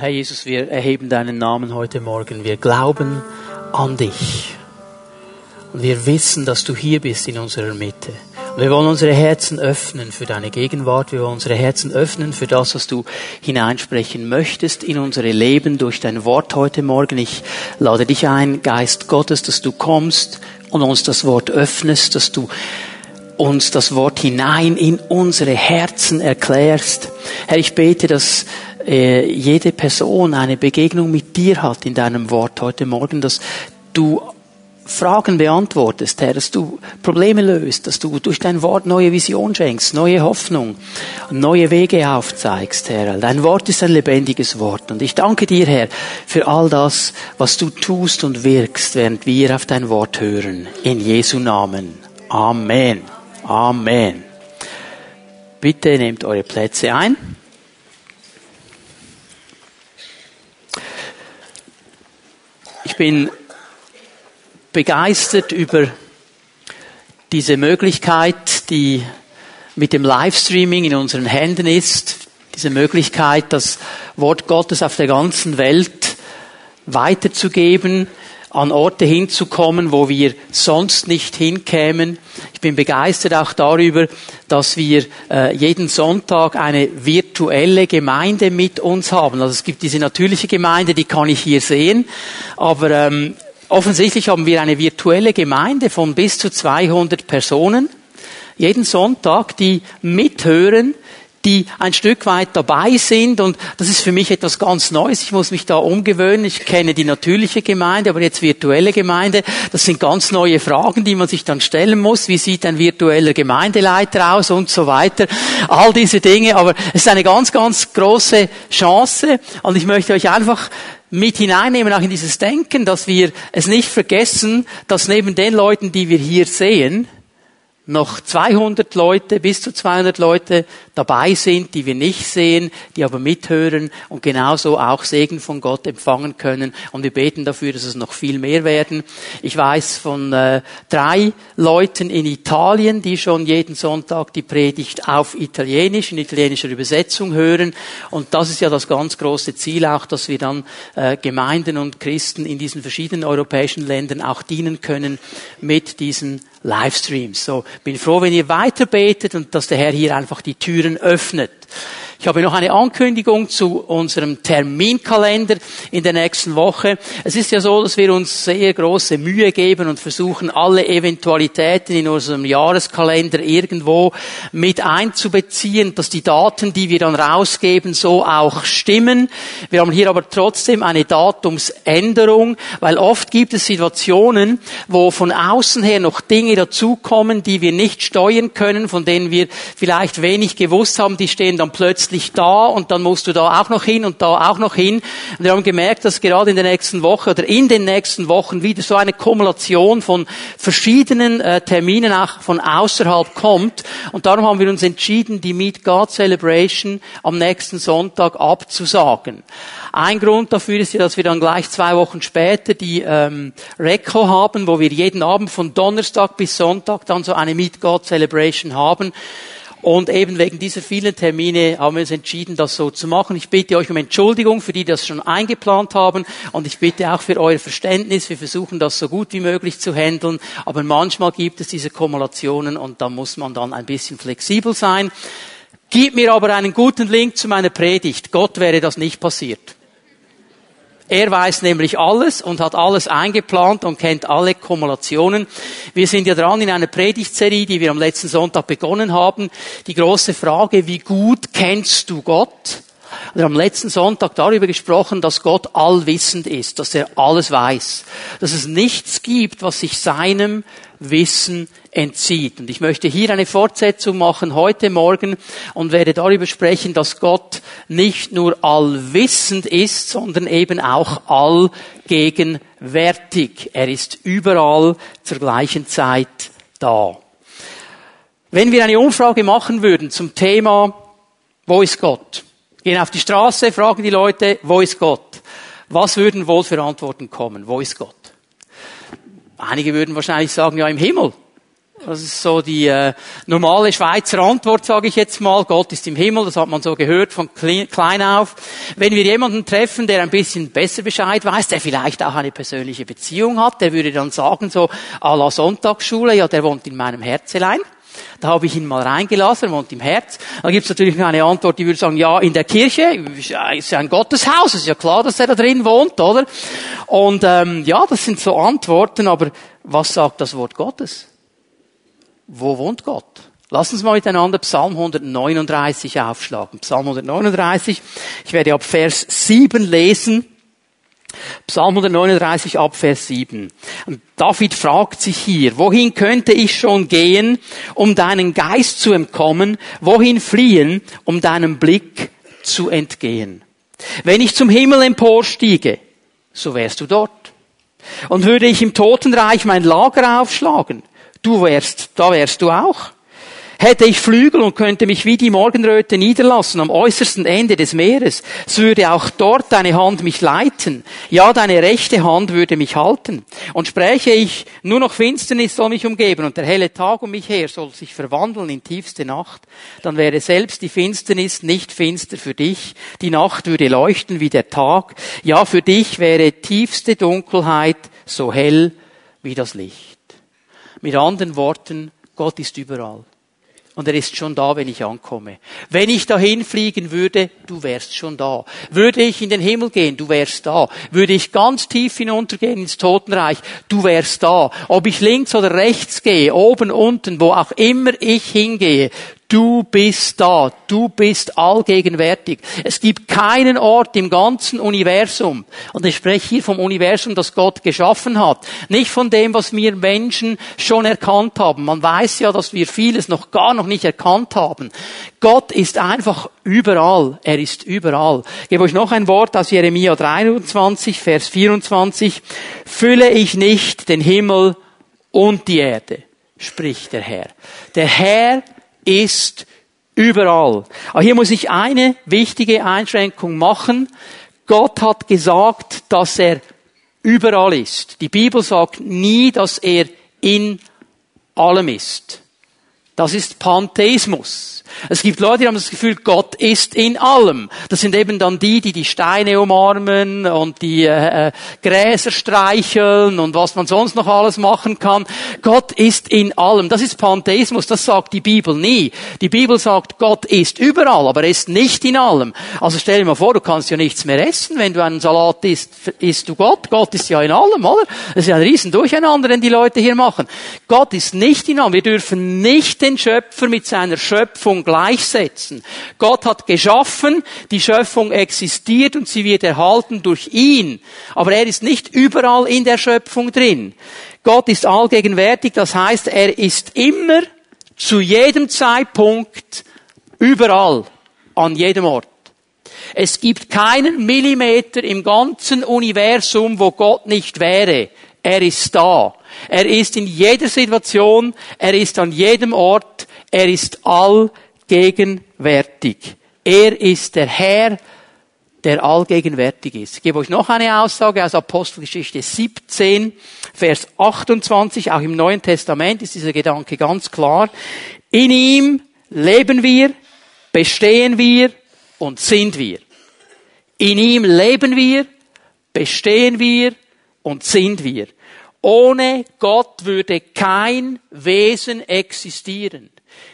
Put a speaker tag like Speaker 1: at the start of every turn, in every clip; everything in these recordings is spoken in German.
Speaker 1: Herr Jesus, wir erheben deinen Namen heute Morgen. Wir glauben an dich. Und wir wissen, dass du hier bist in unserer Mitte. Und wir wollen unsere Herzen öffnen für deine Gegenwart. Wir wollen unsere Herzen öffnen für das, was du hineinsprechen möchtest in unsere Leben durch dein Wort heute Morgen. Ich lade dich ein, Geist Gottes, dass du kommst und uns das Wort öffnest, dass du uns das Wort hinein in unsere Herzen erklärst. Herr, ich bete, dass äh, jede Person eine Begegnung mit dir hat in deinem Wort heute Morgen, dass du Fragen beantwortest, Herr, dass du Probleme löst, dass du durch dein Wort neue Vision schenkst, neue Hoffnung, neue Wege aufzeigst, Herr. Dein Wort ist ein lebendiges Wort und ich danke dir, Herr, für all das, was du tust und wirkst, während wir auf dein Wort hören. In Jesu Namen. Amen. Amen. Bitte nehmt eure Plätze ein. Ich bin begeistert über diese Möglichkeit, die mit dem Livestreaming in unseren Händen ist. Diese Möglichkeit, das Wort Gottes auf der ganzen Welt weiterzugeben, an Orte hinzukommen, wo wir sonst nicht hinkämen. Ich bin begeistert auch darüber, dass wir äh, jeden Sonntag eine virtuelle Gemeinde mit uns haben. Also es gibt diese natürliche Gemeinde, die kann ich hier sehen, aber ähm, offensichtlich haben wir eine virtuelle Gemeinde von bis zu 200 Personen jeden Sonntag, die mithören, die ein Stück weit dabei sind und das ist für mich etwas ganz Neues. Ich muss mich da umgewöhnen. Ich kenne die natürliche Gemeinde, aber jetzt virtuelle Gemeinde. Das sind ganz neue Fragen, die man sich dann stellen muss. Wie sieht ein virtueller Gemeindeleiter aus und so weiter. All diese Dinge. Aber es ist eine ganz, ganz große Chance und ich möchte euch einfach mit hineinnehmen auch in dieses Denken, dass wir es nicht vergessen, dass neben den Leuten, die wir hier sehen, noch 200 Leute, bis zu 200 Leute dabei sind, die wir nicht sehen, die aber mithören und genauso auch Segen von Gott empfangen können. Und wir beten dafür, dass es noch viel mehr werden. Ich weiß von äh, drei Leuten in Italien, die schon jeden Sonntag die Predigt auf Italienisch, in italienischer Übersetzung hören. Und das ist ja das ganz große Ziel auch, dass wir dann äh, Gemeinden und Christen in diesen verschiedenen europäischen Ländern auch dienen können mit diesen Livestreams. So, bin froh, wenn ihr weiter betet und dass der Herr hier einfach die Türen öffnet. Ich habe noch eine Ankündigung zu unserem Terminkalender in der nächsten Woche. Es ist ja so, dass wir uns sehr große Mühe geben und versuchen, alle Eventualitäten in unserem Jahreskalender irgendwo mit einzubeziehen, dass die Daten, die wir dann rausgeben, so auch stimmen. Wir haben hier aber trotzdem eine Datumsänderung, weil oft gibt es Situationen, wo von außen her noch Dinge dazukommen, die wir nicht steuern können, von denen wir vielleicht wenig gewusst haben, die stehen dann plötzlich plötzlich da und dann musst du da auch noch hin und da auch noch hin. Und wir haben gemerkt, dass gerade in der nächsten Woche oder in den nächsten Wochen wieder so eine Kumulation von verschiedenen äh, Terminen auch von außerhalb kommt. Und darum haben wir uns entschieden, die Meet God Celebration am nächsten Sonntag abzusagen. Ein Grund dafür ist ja, dass wir dann gleich zwei Wochen später die ähm, Reco haben, wo wir jeden Abend von Donnerstag bis Sonntag dann so eine Meet God Celebration haben. Und eben wegen dieser vielen Termine haben wir uns entschieden, das so zu machen. Ich bitte euch um Entschuldigung für die, die das schon eingeplant haben. Und ich bitte auch für euer Verständnis. Wir versuchen das so gut wie möglich zu handeln. Aber manchmal gibt es diese Kumulationen und da muss man dann ein bisschen flexibel sein. Gib mir aber einen guten Link zu meiner Predigt. Gott wäre das nicht passiert. Er weiß nämlich alles und hat alles eingeplant und kennt alle Kumulationen. Wir sind ja dran in einer Predigtserie, die wir am letzten Sonntag begonnen haben. Die große Frage, wie gut kennst du Gott? Wir haben letzten Sonntag darüber gesprochen, dass Gott allwissend ist, dass er alles weiß, dass es nichts gibt, was sich seinem Wissen entzieht. Und ich möchte hier eine Fortsetzung machen heute Morgen und werde darüber sprechen, dass Gott nicht nur allwissend ist, sondern eben auch allgegenwärtig. Er ist überall zur gleichen Zeit da. Wenn wir eine Umfrage machen würden zum Thema, wo ist Gott? Gehen auf die Straße, fragen die Leute, wo ist Gott? Was würden wohl für Antworten kommen? Wo ist Gott? Einige würden wahrscheinlich sagen, ja, im Himmel. Das ist so die äh, normale Schweizer Antwort, sage ich jetzt mal. Gott ist im Himmel, das hat man so gehört von klein auf. Wenn wir jemanden treffen, der ein bisschen besser Bescheid weiß, der vielleicht auch eine persönliche Beziehung hat, der würde dann sagen so à la Sonntagsschule, ja, der wohnt in meinem Herzelein. Da habe ich ihn mal reingelassen, er wohnt im Herz. Da gibt es natürlich eine Antwort, die würde sagen, ja, in der Kirche, ist ja ein Gotteshaus, ist ja klar, dass er da drin wohnt, oder? Und ähm, ja, das sind so Antworten, aber was sagt das Wort Gottes? Wo wohnt Gott? Lass uns mal miteinander Psalm 139 aufschlagen. Psalm 139. Ich werde ab Vers 7 lesen. Psalm 139 ab Vers 7. Und David fragt sich hier, wohin könnte ich schon gehen, um deinen Geist zu entkommen? Wohin fliehen, um deinem Blick zu entgehen? Wenn ich zum Himmel emporstiege, so wärst du dort. Und würde ich im Totenreich mein Lager aufschlagen, du wärst, da wärst du auch. Hätte ich Flügel und könnte mich wie die Morgenröte niederlassen am äußersten Ende des Meeres, so würde auch dort deine Hand mich leiten. Ja, deine rechte Hand würde mich halten. Und spräche ich, nur noch Finsternis soll mich umgeben und der helle Tag um mich her soll sich verwandeln in tiefste Nacht, dann wäre selbst die Finsternis nicht finster für dich. Die Nacht würde leuchten wie der Tag. Ja, für dich wäre tiefste Dunkelheit so hell wie das Licht. Mit anderen Worten, Gott ist überall und er ist schon da, wenn ich ankomme. Wenn ich dahin fliegen würde, du wärst schon da. Würde ich in den Himmel gehen, du wärst da. Würde ich ganz tief hinuntergehen ins Totenreich, du wärst da. Ob ich links oder rechts gehe, oben, unten, wo auch immer ich hingehe, Du bist da. Du bist allgegenwärtig. Es gibt keinen Ort im ganzen Universum. Und ich spreche hier vom Universum, das Gott geschaffen hat. Nicht von dem, was wir Menschen schon erkannt haben. Man weiß ja, dass wir vieles noch gar noch nicht erkannt haben. Gott ist einfach überall. Er ist überall. Ich gebe euch noch ein Wort aus Jeremia 23, Vers 24. Fülle ich nicht den Himmel und die Erde, spricht der Herr. Der Herr ist überall. Aber hier muss ich eine wichtige Einschränkung machen. Gott hat gesagt, dass er überall ist. Die Bibel sagt nie, dass er in allem ist. Das ist Pantheismus. Es gibt Leute, die haben das Gefühl, Gott ist in allem. Das sind eben dann die, die die Steine umarmen und die äh, äh, Gräser streicheln und was man sonst noch alles machen kann. Gott ist in allem. Das ist Pantheismus. Das sagt die Bibel nie. Die Bibel sagt, Gott ist überall, aber er ist nicht in allem. Also stell dir mal vor, du kannst ja nichts mehr essen, wenn du einen Salat isst, isst du Gott. Gott ist ja in allem, oder? Das ist ja ein riesen Durcheinander, den die Leute hier machen. Gott ist nicht in allem. Wir dürfen nicht den Schöpfer mit seiner Schöpfung gleichsetzen. Gott hat geschaffen, die Schöpfung existiert und sie wird erhalten durch ihn. Aber er ist nicht überall in der Schöpfung drin. Gott ist allgegenwärtig, das heißt, er ist immer zu jedem Zeitpunkt überall, an jedem Ort. Es gibt keinen Millimeter im ganzen Universum, wo Gott nicht wäre. Er ist da. Er ist in jeder Situation, er ist an jedem Ort, er ist allgegenwärtig. Er ist der Herr, der allgegenwärtig ist. Ich gebe euch noch eine Aussage aus Apostelgeschichte 17, Vers 28. Auch im Neuen Testament ist dieser Gedanke ganz klar. In ihm leben wir, bestehen wir und sind wir. In ihm leben wir, bestehen wir und sind wir. Ohne Gott würde kein Wesen existieren.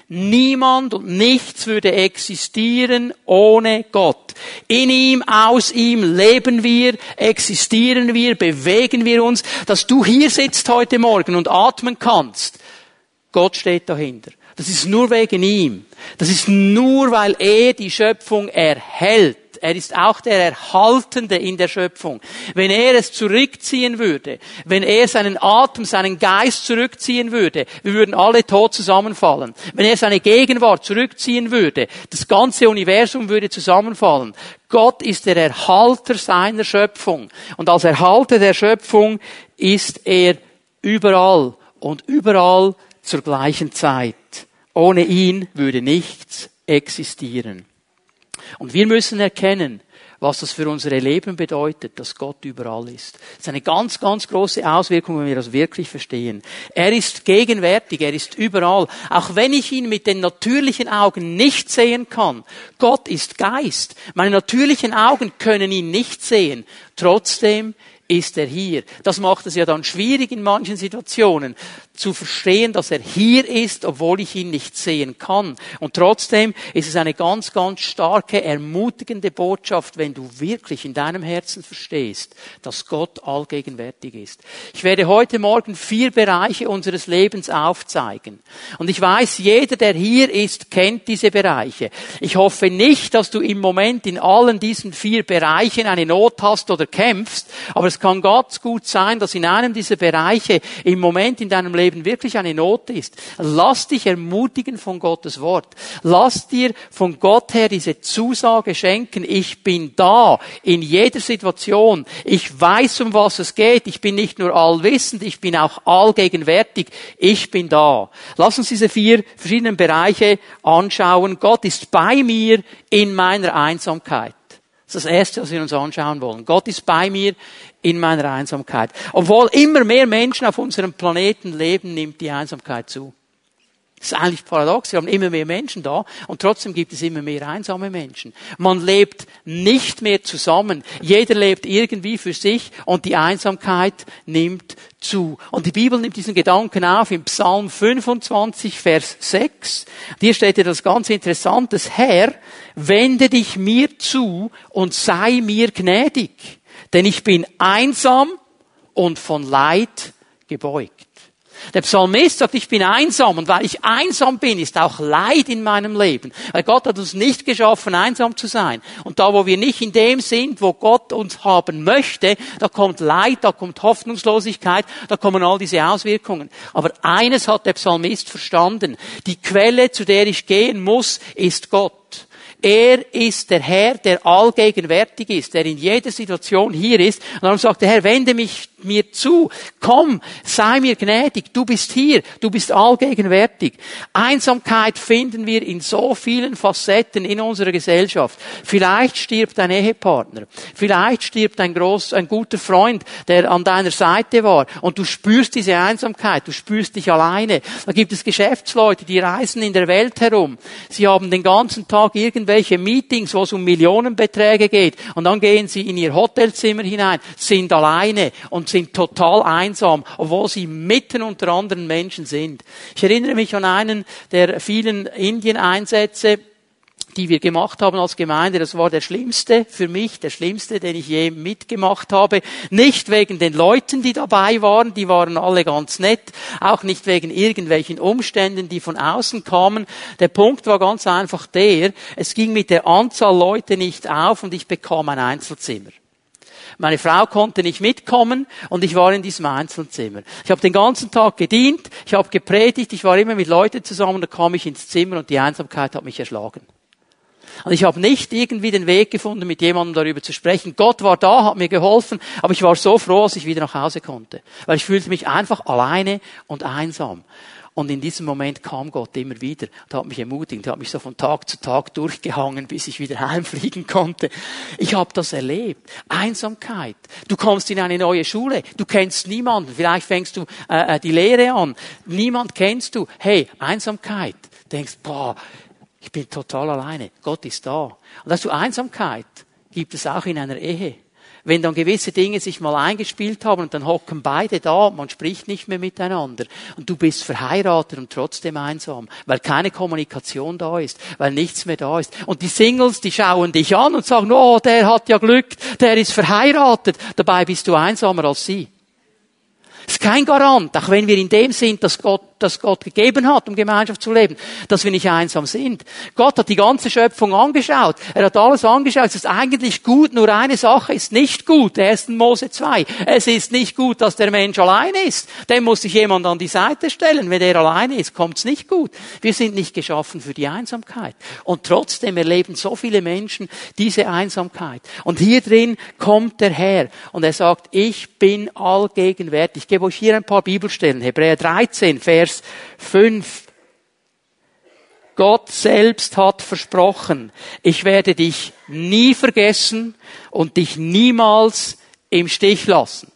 Speaker 1: Niemand und nichts würde existieren ohne Gott. In ihm, aus ihm leben wir, existieren wir, bewegen wir uns. Dass du hier sitzt heute Morgen und atmen kannst, Gott steht dahinter. Das ist nur wegen ihm. Das ist nur, weil er die Schöpfung erhält. Er ist auch der Erhaltende in der Schöpfung. Wenn er es zurückziehen würde, wenn er seinen Atem, seinen Geist zurückziehen würde, wir würden alle tot zusammenfallen. Wenn er seine Gegenwart zurückziehen würde, das ganze Universum würde zusammenfallen. Gott ist der Erhalter seiner Schöpfung. Und als Erhalter der Schöpfung ist er überall und überall zur gleichen Zeit. Ohne ihn würde nichts existieren. Und wir müssen erkennen, was das für unsere Leben bedeutet, dass Gott überall ist. Das ist eine ganz, ganz große Auswirkung, wenn wir das wirklich verstehen. Er ist gegenwärtig, er ist überall. Auch wenn ich ihn mit den natürlichen Augen nicht sehen kann. Gott ist Geist. Meine natürlichen Augen können ihn nicht sehen. Trotzdem ist er hier. Das macht es ja dann schwierig in manchen Situationen zu verstehen, dass er hier ist, obwohl ich ihn nicht sehen kann. Und trotzdem ist es eine ganz, ganz starke, ermutigende Botschaft, wenn du wirklich in deinem Herzen verstehst, dass Gott allgegenwärtig ist. Ich werde heute Morgen vier Bereiche unseres Lebens aufzeigen. Und ich weiß, jeder, der hier ist, kennt diese Bereiche. Ich hoffe nicht, dass du im Moment in allen diesen vier Bereichen eine Not hast oder kämpfst, aber es kann ganz gut sein, dass in einem dieser Bereiche im Moment in deinem Leben wirklich eine Not ist. Lass dich ermutigen von Gottes Wort. Lass dir von Gott her diese Zusage schenken. Ich bin da in jeder Situation. Ich weiß, um was es geht. Ich bin nicht nur allwissend, ich bin auch allgegenwärtig. Ich bin da. Lass uns diese vier verschiedenen Bereiche anschauen. Gott ist bei mir in meiner Einsamkeit. Das ist das Erste, was wir uns anschauen wollen. Gott ist bei mir in meiner Einsamkeit. Obwohl immer mehr Menschen auf unserem Planeten leben, nimmt die Einsamkeit zu. Das ist eigentlich paradox. Wir haben immer mehr Menschen da und trotzdem gibt es immer mehr einsame Menschen. Man lebt nicht mehr zusammen. Jeder lebt irgendwie für sich und die Einsamkeit nimmt zu. Und die Bibel nimmt diesen Gedanken auf im Psalm 25, Vers 6. Hier steht ja das ganz Interessantes. Herr, wende dich mir zu und sei mir gnädig denn ich bin einsam und von Leid gebeugt. Der Psalmist sagt, ich bin einsam und weil ich einsam bin, ist auch Leid in meinem Leben. Weil Gott hat uns nicht geschaffen, einsam zu sein. Und da, wo wir nicht in dem sind, wo Gott uns haben möchte, da kommt Leid, da kommt Hoffnungslosigkeit, da kommen all diese Auswirkungen. Aber eines hat der Psalmist verstanden. Die Quelle, zu der ich gehen muss, ist Gott. Er ist der Herr, der allgegenwärtig ist, der in jeder Situation hier ist. Und darum sagt der Herr, wende mich mir zu. Komm, sei mir gnädig. Du bist hier. Du bist allgegenwärtig. Einsamkeit finden wir in so vielen Facetten in unserer Gesellschaft. Vielleicht stirbt ein Ehepartner. Vielleicht stirbt ein groß, ein guter Freund, der an deiner Seite war. Und du spürst diese Einsamkeit. Du spürst dich alleine. Da gibt es Geschäftsleute, die reisen in der Welt herum. Sie haben den ganzen Tag irgendwelche Meetings, wo es um Millionenbeträge geht. Und dann gehen sie in ihr Hotelzimmer hinein, sind alleine und sind total einsam, obwohl sie mitten unter anderen Menschen sind. Ich erinnere mich an einen der vielen Indien-Einsätze, die wir gemacht haben als Gemeinde, das war der schlimmste für mich, der schlimmste, den ich je mitgemacht habe. Nicht wegen den Leuten, die dabei waren, die waren alle ganz nett, auch nicht wegen irgendwelchen Umständen, die von außen kamen. Der Punkt war ganz einfach der, es ging mit der Anzahl Leute nicht auf und ich bekam ein Einzelzimmer. Meine Frau konnte nicht mitkommen und ich war in diesem Einzelzimmer. Ich habe den ganzen Tag gedient, ich habe gepredigt, ich war immer mit Leuten zusammen, da kam ich ins Zimmer und die Einsamkeit hat mich erschlagen. Und ich habe nicht irgendwie den Weg gefunden, mit jemandem darüber zu sprechen. Gott war da, hat mir geholfen, aber ich war so froh, als ich wieder nach Hause konnte. Weil ich fühlte mich einfach alleine und einsam. Und in diesem Moment kam Gott immer wieder und hat mich ermutigt, hat mich so von Tag zu Tag durchgehangen, bis ich wieder heimfliegen konnte. Ich habe das erlebt. Einsamkeit. Du kommst in eine neue Schule, du kennst niemanden, vielleicht fängst du äh, äh die Lehre an, niemand kennst du. Hey, Einsamkeit. denkst, boah, ich bin total alleine. Gott ist da. Und dass du Einsamkeit gibt es auch in einer Ehe wenn dann gewisse Dinge sich mal eingespielt haben und dann hocken beide da man spricht nicht mehr miteinander und du bist verheiratet und trotzdem einsam, weil keine Kommunikation da ist, weil nichts mehr da ist. Und die Singles, die schauen dich an und sagen, oh, der hat ja Glück, der ist verheiratet, dabei bist du einsamer als sie. Das ist kein Garant, auch wenn wir in dem sind, dass Gott das Gott gegeben hat, um Gemeinschaft zu leben, dass wir nicht einsam sind. Gott hat die ganze Schöpfung angeschaut. Er hat alles angeschaut. Es ist eigentlich gut, nur eine Sache ist nicht gut. 1. Mose 2. Es ist nicht gut, dass der Mensch alleine ist. Dem muss sich jemand an die Seite stellen. Wenn er alleine ist, kommt es nicht gut. Wir sind nicht geschaffen für die Einsamkeit. Und trotzdem erleben so viele Menschen diese Einsamkeit. Und hier drin kommt der Herr und er sagt, ich bin allgegenwärtig. Ich gebe euch hier ein paar Bibelstellen. Hebräer 13, Vers Vers 5.
Speaker 2: Gott selbst hat versprochen, ich werde dich nie vergessen und dich niemals im Stich lassen.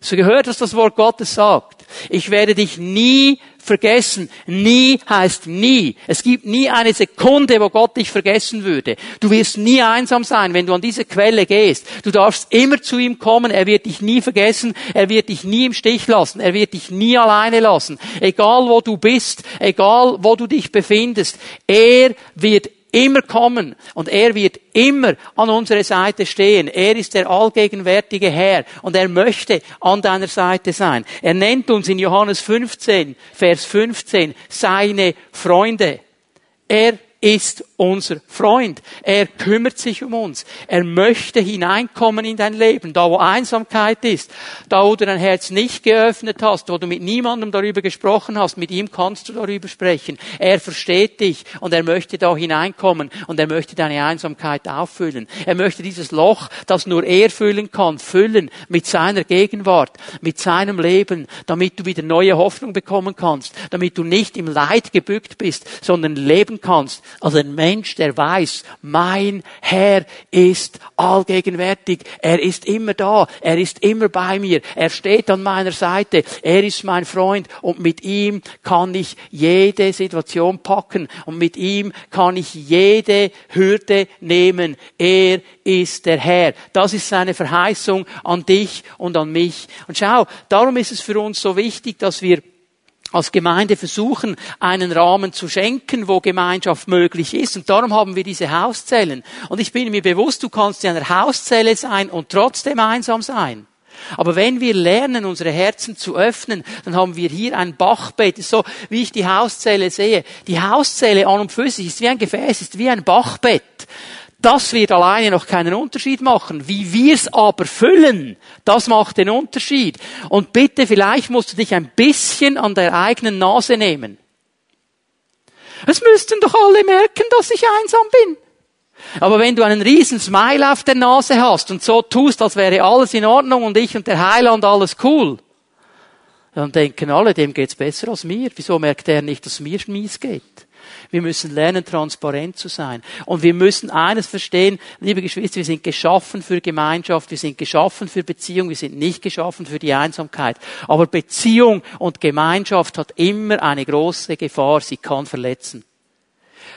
Speaker 2: So gehört, was das Wort Gottes sagt. Ich werde dich nie vergessen. Nie heißt nie. Es gibt nie eine Sekunde, wo Gott dich vergessen würde. Du wirst nie einsam sein, wenn du an diese Quelle gehst. Du darfst immer zu ihm kommen. Er wird dich nie vergessen. Er wird dich nie im Stich lassen. Er wird dich nie alleine lassen. Egal wo du bist, egal wo du dich befindest. Er wird immer kommen und er wird immer an unserer Seite stehen. Er ist der allgegenwärtige Herr und er möchte an deiner Seite sein. Er nennt uns in Johannes 15, Vers 15 seine Freunde. Er ist unser Freund. Er kümmert sich um uns. Er möchte hineinkommen in dein Leben, da wo Einsamkeit ist, da wo du dein Herz nicht geöffnet hast, wo du mit niemandem darüber gesprochen hast, mit ihm kannst du darüber sprechen. Er versteht dich und er möchte da hineinkommen und er möchte deine Einsamkeit auffüllen. Er möchte dieses Loch, das nur er füllen kann, füllen mit seiner Gegenwart, mit seinem Leben, damit du wieder neue Hoffnung bekommen kannst, damit du nicht im Leid gebückt bist, sondern leben kannst als ein Mensch, der weiß, mein Herr ist allgegenwärtig. Er ist immer da. Er ist immer bei mir. Er steht an meiner Seite. Er ist mein Freund und mit ihm kann ich jede Situation packen und mit ihm kann ich jede Hürde nehmen. Er ist der Herr. Das ist seine Verheißung an dich und an mich. Und schau, darum ist es für uns so wichtig, dass wir als Gemeinde versuchen, einen Rahmen zu schenken, wo Gemeinschaft möglich ist. Und darum haben wir diese Hauszellen. Und ich bin mir bewusst, du kannst in einer Hauszelle sein und trotzdem einsam sein. Aber wenn wir lernen, unsere Herzen zu öffnen, dann haben wir hier ein Bachbett. So wie ich die Hauszelle sehe. Die Hauszelle an und für sich ist wie ein Gefäß, ist wie ein Bachbett. Das wird alleine noch keinen Unterschied machen. Wie wir es aber füllen, das macht den Unterschied. Und bitte, vielleicht musst du dich ein bisschen an der eigenen Nase nehmen. Es müssten doch alle merken, dass ich einsam bin. Aber wenn du einen riesen Smile auf der Nase hast und so tust, als wäre alles in Ordnung und ich und der Heiland alles cool, dann denken alle, dem geht's besser als mir. Wieso merkt er nicht, dass mir mies geht? Wir müssen lernen, transparent zu sein. Und wir müssen eines verstehen, liebe Geschwister, wir sind geschaffen für Gemeinschaft, wir sind geschaffen für Beziehung, wir sind nicht geschaffen für die Einsamkeit. Aber Beziehung und Gemeinschaft hat immer eine große Gefahr, sie kann verletzen.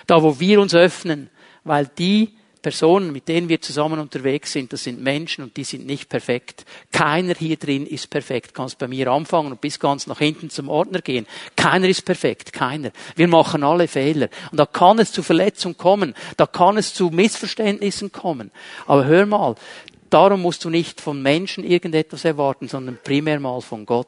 Speaker 2: Da, wo wir uns öffnen, weil die Personen, mit denen wir zusammen unterwegs sind, das sind Menschen und die sind nicht perfekt. Keiner hier drin ist perfekt. Kannst bei mir anfangen und bis ganz nach hinten zum Ordner gehen. Keiner ist perfekt. Keiner. Wir machen alle Fehler. Und da kann es zu Verletzungen kommen. Da kann es zu Missverständnissen kommen. Aber hör mal, darum musst du nicht von Menschen irgendetwas erwarten, sondern primär mal von Gott.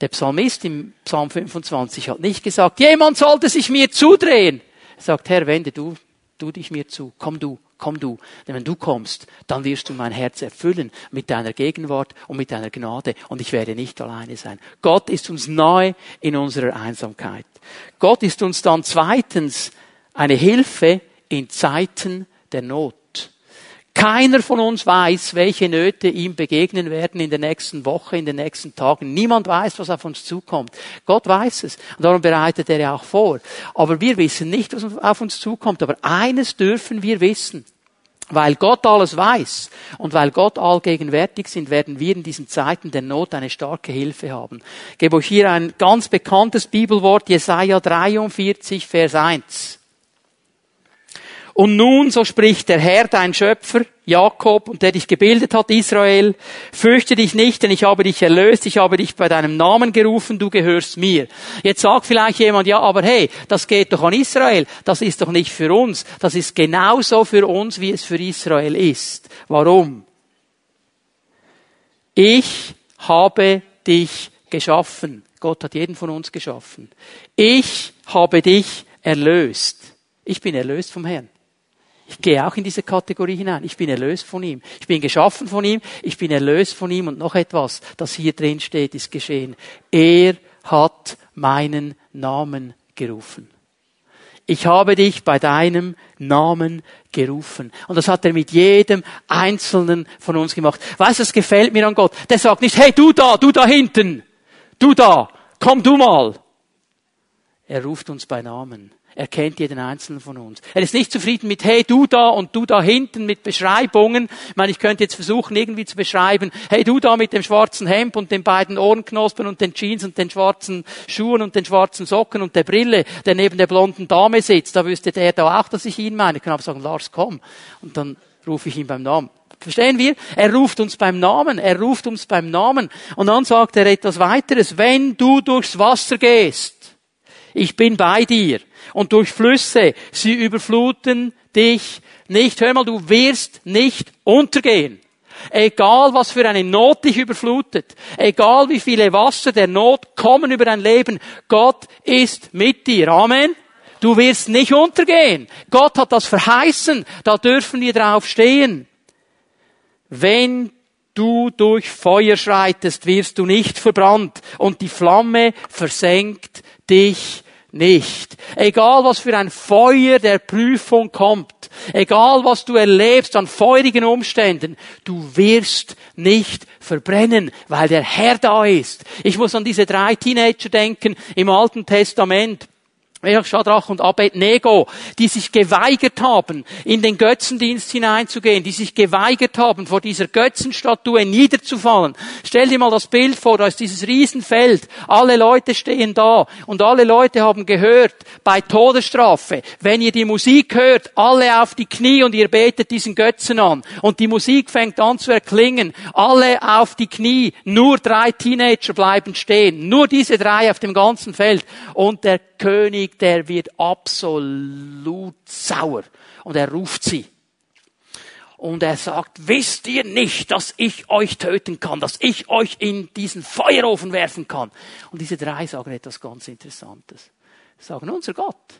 Speaker 2: Der Psalmist im Psalm 25 hat nicht gesagt, jemand sollte sich mir zudrehen. Er sagt, Herr, wende du du dich mir zu, komm du, komm du. Denn wenn du kommst, dann wirst du mein Herz erfüllen mit deiner Gegenwart und mit deiner Gnade und ich werde nicht alleine sein. Gott ist uns neu in unserer Einsamkeit. Gott ist uns dann zweitens eine Hilfe in Zeiten der Not. Keiner von uns weiß, welche Nöte ihm begegnen werden in der nächsten Woche, in den nächsten Tagen. Niemand weiß, was auf uns zukommt. Gott weiß es. Und darum bereitet er ja auch vor. Aber wir wissen nicht, was auf uns zukommt. Aber eines dürfen wir wissen. Weil Gott alles weiß und weil Gott allgegenwärtig sind, werden wir in diesen Zeiten der Not eine starke Hilfe haben. Ich gebe euch hier ein ganz bekanntes Bibelwort, Jesaja 43, Vers 1. Und nun, so spricht der Herr, dein Schöpfer, Jakob, und der dich gebildet hat, Israel, fürchte dich nicht, denn ich habe dich erlöst, ich habe dich bei deinem Namen gerufen, du gehörst mir. Jetzt sagt vielleicht jemand, ja, aber hey, das geht doch an Israel, das ist doch nicht für uns, das ist genauso für uns, wie es für Israel ist. Warum? Ich habe dich geschaffen. Gott hat jeden von uns geschaffen. Ich habe dich erlöst. Ich bin erlöst vom Herrn. Ich gehe auch in diese Kategorie hinein. Ich bin erlöst von ihm. Ich bin geschaffen von ihm. Ich bin erlöst von ihm. Und noch etwas, das hier drin steht, ist geschehen. Er hat meinen Namen gerufen. Ich habe dich bei deinem Namen gerufen. Und das hat er mit jedem Einzelnen von uns gemacht. Weißt du, das gefällt mir an Gott. Der sagt nicht, hey, du da, du da hinten, du da, komm du mal. Er ruft uns bei Namen. Er kennt jeden einzelnen von uns. Er ist nicht zufrieden mit, hey, du da und du da hinten mit Beschreibungen. Ich meine, ich könnte jetzt versuchen, irgendwie zu beschreiben, hey, du da mit dem schwarzen Hemd und den beiden Ohrenknospen und den Jeans und den schwarzen Schuhen und den schwarzen Socken und der Brille, der neben der blonden Dame sitzt. Da wüsste der da auch, dass ich ihn meine. Ich kann aber sagen, Lars, komm. Und dann rufe ich ihn beim Namen. Verstehen wir? Er ruft uns beim Namen. Er ruft uns beim Namen. Und dann sagt er etwas weiteres. Wenn du durchs Wasser gehst, ich bin bei dir. Und durch Flüsse, sie überfluten dich nicht. Hör mal, du wirst nicht untergehen. Egal was für eine Not dich überflutet, egal wie viele Wasser der Not kommen über dein Leben, Gott ist mit dir. Amen. Du wirst nicht untergehen. Gott hat das verheißen. Da dürfen wir drauf stehen. Wenn du durch Feuer schreitest, wirst du nicht verbrannt und die Flamme versenkt dich nicht. Egal was für ein Feuer der Prüfung kommt, egal was du erlebst an feurigen Umständen, du wirst nicht verbrennen, weil der Herr da ist. Ich muss an diese drei Teenager denken im Alten Testament. Shadrach und Abednego, die sich geweigert haben, in den Götzendienst hineinzugehen, die sich geweigert haben, vor dieser Götzenstatue niederzufallen. Stell dir mal das Bild vor, da ist dieses Riesenfeld, alle Leute stehen da und alle Leute haben gehört, bei Todesstrafe, wenn ihr die Musik hört, alle auf die Knie und ihr betet diesen Götzen an. Und die Musik fängt an zu erklingen, alle auf die Knie, nur drei Teenager bleiben stehen, nur diese drei auf dem ganzen Feld. Und der König, der wird absolut sauer. Und er ruft sie. Und er sagt, wisst ihr nicht, dass ich euch töten kann, dass ich euch in diesen Feuerofen werfen kann? Und diese drei sagen etwas ganz Interessantes. Sie sagen, unser Gott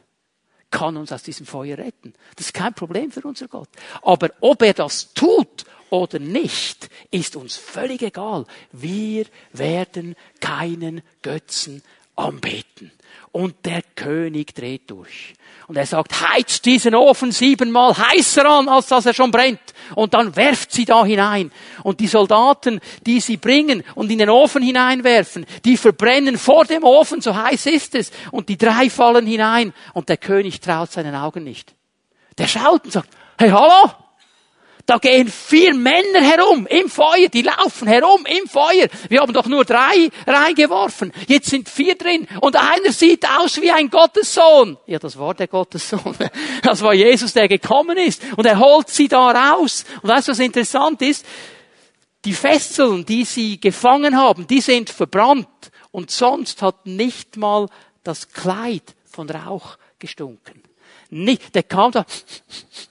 Speaker 2: kann uns aus diesem Feuer retten. Das ist kein Problem für unser Gott. Aber ob er das tut oder nicht, ist uns völlig egal. Wir werden keinen Götzen anbeten. Und der König dreht durch. Und er sagt, heizt diesen Ofen siebenmal heißer an, als dass er schon brennt. Und dann werft sie da hinein. Und die Soldaten, die sie bringen und in den Ofen hineinwerfen, die verbrennen vor dem Ofen, so heiß ist es. Und die drei fallen hinein. Und der König traut seinen Augen nicht. Der schaut und sagt, hey, hallo? Da gehen vier Männer herum im Feuer, die laufen herum im Feuer. Wir haben doch nur drei reingeworfen. Jetzt sind vier drin und einer sieht aus wie ein Gottessohn. Ja, das war der Gottessohn. Das war Jesus, der gekommen ist und er holt sie da raus. Und weißt du, was interessant ist? Die Fesseln, die sie gefangen haben, die sind verbrannt und sonst hat nicht mal das Kleid von Rauch gestunken nicht, der kam da,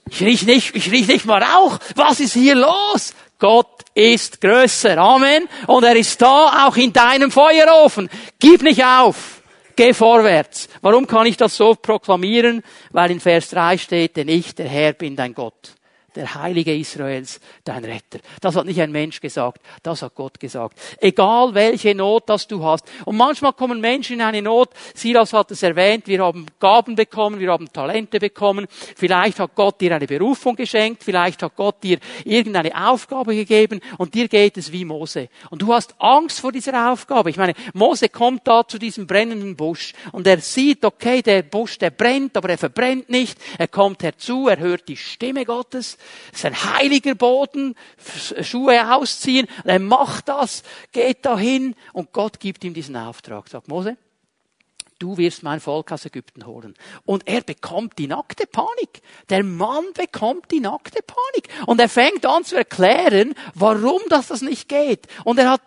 Speaker 2: ich riech nicht, ich riech nicht mal Rauch. Was ist hier los? Gott ist größer. Amen. Und er ist da auch in deinem Feuerofen. Gib nicht auf. Geh vorwärts. Warum kann ich das so proklamieren? Weil in Vers 3 steht, denn ich, der Herr, bin dein Gott der Heilige Israels, dein Retter. Das hat nicht ein Mensch gesagt, das hat Gott gesagt. Egal welche Not das du hast. Und manchmal kommen Menschen in eine Not, Silas hat es erwähnt, wir haben Gaben bekommen, wir haben Talente bekommen, vielleicht hat Gott dir eine Berufung geschenkt, vielleicht hat Gott dir irgendeine Aufgabe gegeben und dir geht es wie Mose. Und du hast Angst vor dieser Aufgabe. Ich meine, Mose kommt da zu diesem brennenden Busch und er sieht, okay, der Busch, der brennt, aber er verbrennt nicht. Er kommt herzu, er hört die Stimme Gottes es ist ein heiliger Boden, Schuhe ausziehen. er macht das, geht dahin und Gott gibt ihm diesen Auftrag. Sagt Mose, du wirst mein Volk aus Ägypten holen. Und er bekommt die nackte Panik. Der Mann bekommt die nackte Panik. Und er fängt an zu erklären, warum das, das nicht geht. Und er hat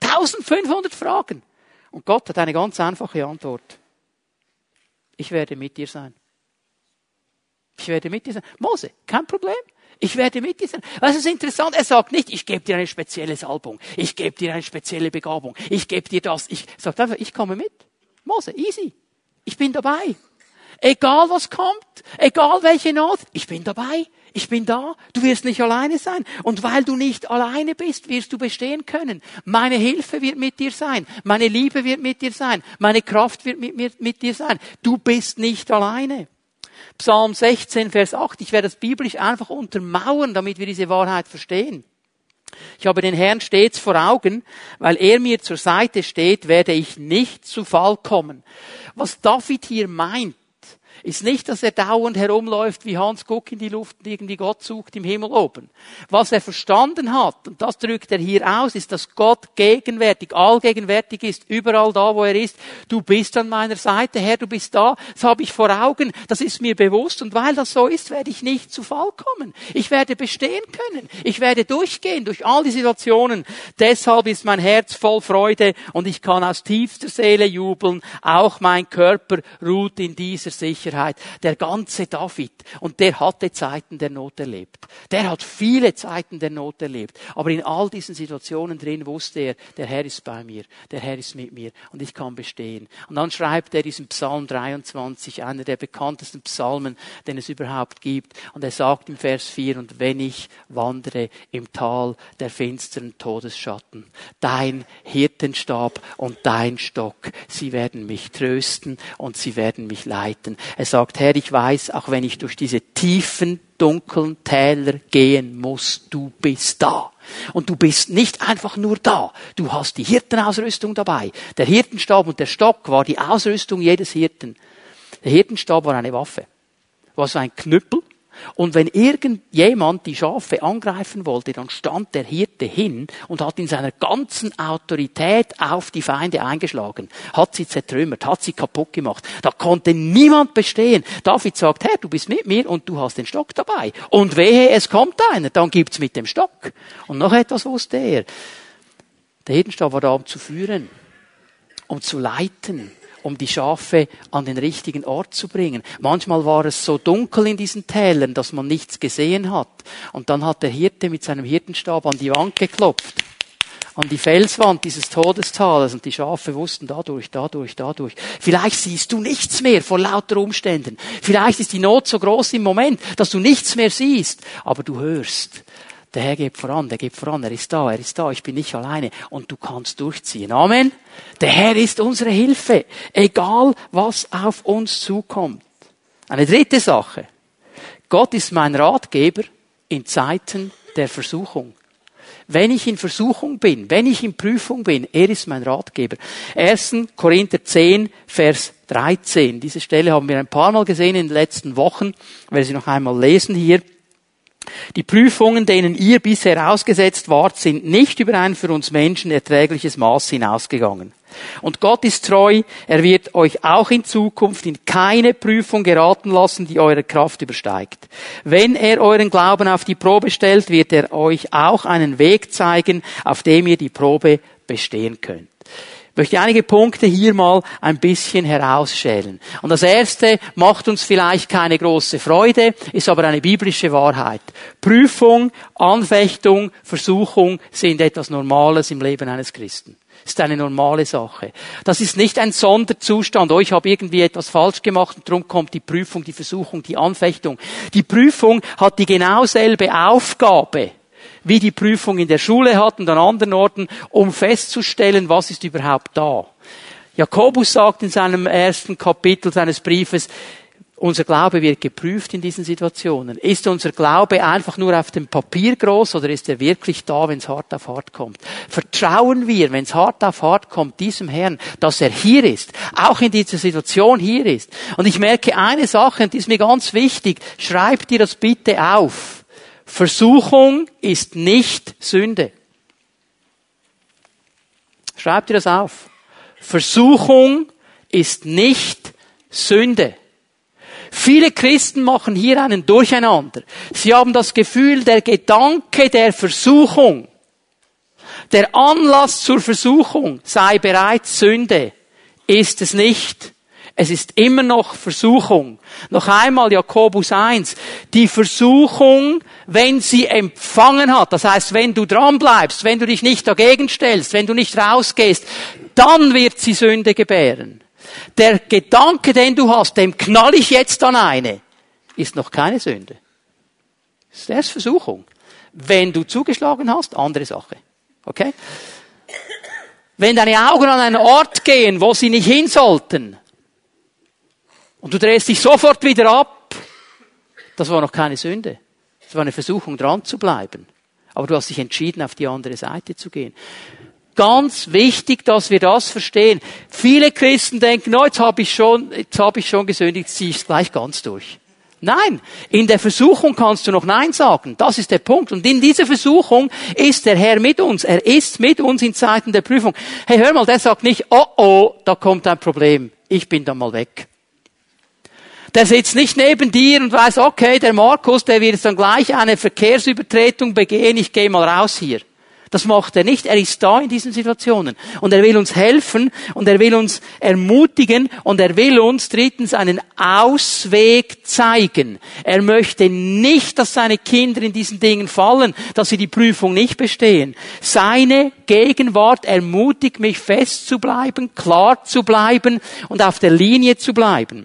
Speaker 2: 1500 Fragen. Und Gott hat eine ganz einfache Antwort. Ich werde mit dir sein. Ich werde mit dir sein. Mose, kein Problem. Ich werde mit dir sein. Was ist interessant? Er sagt nicht, ich gebe dir eine spezielle Salbung. Ich gebe dir eine spezielle Begabung. Ich gebe dir das. Ich sagt einfach, ich komme mit. Mose, easy. Ich bin dabei. Egal was kommt, egal welche Not, ich bin dabei. Ich bin da. Du wirst nicht alleine sein. Und weil du nicht alleine bist, wirst du bestehen können. Meine Hilfe wird mit dir sein. Meine Liebe wird mit dir sein. Meine Kraft wird mit, mit, mit dir sein. Du bist nicht alleine. Psalm 16, Vers 8. Ich werde das biblisch einfach untermauern, damit wir diese Wahrheit verstehen. Ich habe den Herrn stets vor Augen, weil er mir zur Seite steht, werde ich nicht zu Fall kommen. Was David hier meint, ist nicht, dass er dauernd herumläuft wie Hans Guck in die Luft und irgendwie Gott sucht im Himmel oben. Was er verstanden hat, und das drückt er hier aus, ist, dass Gott gegenwärtig, allgegenwärtig ist, überall da, wo er ist. Du bist an meiner Seite, Herr, du bist da. Das habe ich vor Augen, das ist mir bewusst. Und weil das so ist, werde ich nicht zu Fall kommen. Ich werde bestehen können. Ich werde durchgehen durch all die Situationen. Deshalb ist mein Herz voll Freude und ich kann aus tiefster Seele jubeln. Auch mein Körper ruht in dieser Sicherheit. Der ganze David, und der hatte Zeiten der Not erlebt. Der hat viele Zeiten der Not erlebt. Aber in all diesen Situationen drin wusste er, der Herr ist bei mir, der Herr ist mit mir und ich kann bestehen. Und dann schreibt er diesen Psalm 23, einer der bekanntesten Psalmen, den es überhaupt gibt. Und er sagt im Vers 4, und wenn ich wandere im Tal der finsteren Todesschatten, dein Hirtenstab und dein Stock, sie werden mich trösten und sie werden mich leiten. Er sagt, Herr, ich weiß, auch wenn ich durch diese tiefen, dunklen Täler gehen muss, du bist da. Und du bist nicht einfach nur da. Du hast die Hirtenausrüstung dabei. Der Hirtenstab und der Stock war die Ausrüstung jedes Hirten. Der Hirtenstab war eine Waffe. War so ein Knüppel und wenn irgendjemand die Schafe angreifen wollte, dann stand der Hirte hin und hat in seiner ganzen Autorität auf die Feinde eingeschlagen, hat sie zertrümmert, hat sie kaputt gemacht. Da konnte niemand bestehen. David sagt, Herr, du bist mit mir und du hast den Stock dabei. Und wehe, es kommt einer, dann gibt's mit dem Stock. Und noch etwas wusste er. Der Hirtenstab war da, um zu führen, um zu leiten, um die Schafe an den richtigen Ort zu bringen. Manchmal war es so dunkel in diesen Tälern, dass man nichts gesehen hat. Und dann hat der Hirte mit seinem Hirtenstab an die Wand geklopft an die Felswand dieses Todestales und die Schafe wussten dadurch, dadurch, dadurch. Vielleicht siehst du nichts mehr vor lauter Umständen. Vielleicht ist die Not so groß im Moment, dass du nichts mehr siehst, aber du hörst. Der Herr geht voran, der geht voran, er ist da, er ist da, ich bin nicht alleine und du kannst durchziehen. Amen. Der Herr ist unsere Hilfe, egal was auf uns zukommt. Eine dritte Sache. Gott ist mein Ratgeber in Zeiten der Versuchung. Wenn ich in Versuchung bin, wenn ich in Prüfung bin, er ist mein Ratgeber. 1. Korinther 10, Vers 13. Diese Stelle haben wir ein paar Mal gesehen in den letzten Wochen. Ich sie noch einmal lesen hier. Die Prüfungen, denen ihr bisher ausgesetzt wart, sind nicht über ein für uns Menschen erträgliches Maß hinausgegangen. Und Gott ist treu, er wird euch auch in Zukunft in keine Prüfung geraten lassen, die eure Kraft übersteigt. Wenn er euren Glauben auf die Probe stellt, wird er euch auch einen Weg zeigen, auf dem ihr die Probe bestehen könnt. Ich möchte einige Punkte hier mal ein bisschen herausschälen. Und das erste macht uns vielleicht keine große Freude, ist aber eine biblische Wahrheit. Prüfung, Anfechtung, Versuchung sind etwas Normales im Leben eines Christen. Ist eine normale Sache. Das ist nicht ein Sonderzustand. Oh, ich habe irgendwie etwas falsch gemacht und darum kommt die Prüfung, die Versuchung, die Anfechtung. Die Prüfung hat die genau selbe Aufgabe wie die Prüfung in der Schule hat und an anderen Orten, um festzustellen, was ist überhaupt da. Jakobus sagt in seinem ersten Kapitel seines Briefes, unser Glaube wird geprüft in diesen Situationen. Ist unser Glaube einfach nur auf dem Papier groß oder ist er wirklich da, wenn es hart auf hart kommt? Vertrauen wir, wenn es hart auf hart kommt, diesem Herrn, dass er hier ist, auch in dieser Situation hier ist. Und ich merke eine Sache, und die ist mir ganz wichtig, schreibt dir das bitte auf. Versuchung ist nicht Sünde. Schreibt ihr das auf. Versuchung ist nicht Sünde. Viele Christen machen hier einen Durcheinander. Sie haben das Gefühl, der Gedanke der Versuchung, der Anlass zur Versuchung sei bereits Sünde. Ist es nicht. Es ist immer noch Versuchung. Noch einmal Jakobus 1. Die Versuchung, wenn sie empfangen hat, das heißt, wenn du dran bleibst, wenn du dich nicht dagegen stellst, wenn du nicht rausgehst, dann wird sie Sünde gebären. Der Gedanke, den du hast, dem knall ich jetzt an eine, ist noch keine Sünde. Das ist erst Versuchung. Wenn du zugeschlagen hast, andere Sache. Okay? Wenn deine Augen an einen Ort gehen, wo sie nicht hin sollten, und du drehst dich sofort wieder ab. Das war noch keine Sünde. Das war eine Versuchung, dran zu bleiben. Aber du hast dich entschieden, auf die andere Seite zu gehen. Ganz wichtig, dass wir das verstehen. Viele Christen denken, oh, jetzt habe ich schon, jetzt habe ich schon gesündigt, ziehe ich es gleich ganz durch. Nein, in der Versuchung kannst du noch Nein sagen. Das ist der Punkt. Und in dieser Versuchung ist der Herr mit uns. Er ist mit uns in Zeiten der Prüfung. Hey, hör mal, der sagt nicht, oh oh, da kommt ein Problem. Ich bin dann mal weg. Der sitzt nicht neben dir und weiß, okay, der Markus, der wird dann gleich eine Verkehrsübertretung begehen, ich gehe mal raus hier. Das macht er nicht. Er ist da in diesen Situationen. Und er will uns helfen und er will uns ermutigen und er will uns drittens einen Ausweg zeigen. Er möchte nicht, dass seine Kinder in diesen Dingen fallen, dass sie die Prüfung nicht bestehen. Seine Gegenwart ermutigt mich fest zu bleiben, klar zu bleiben und auf der Linie zu bleiben.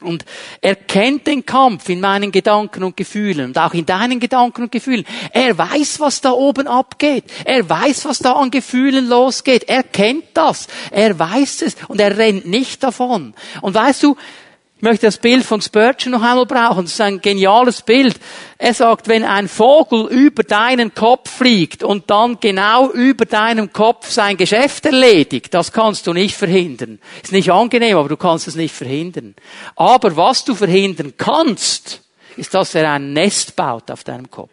Speaker 2: Und er kennt den Kampf in meinen Gedanken und Gefühlen und auch in deinen Gedanken und Gefühlen. Er weiß, was da oben abgeht. Er weiß, was da an Gefühlen losgeht. Er kennt das. Er weiß es und er rennt nicht davon. Und weißt du, ich möchte das Bild von Spurgeon noch einmal brauchen. Das ist ein geniales Bild. Er sagt, wenn ein Vogel über deinen Kopf fliegt und dann genau über deinem Kopf sein Geschäft erledigt, das kannst du nicht verhindern. Ist nicht angenehm, aber du kannst es nicht verhindern. Aber was du verhindern kannst, ist, dass er ein Nest baut auf deinem Kopf.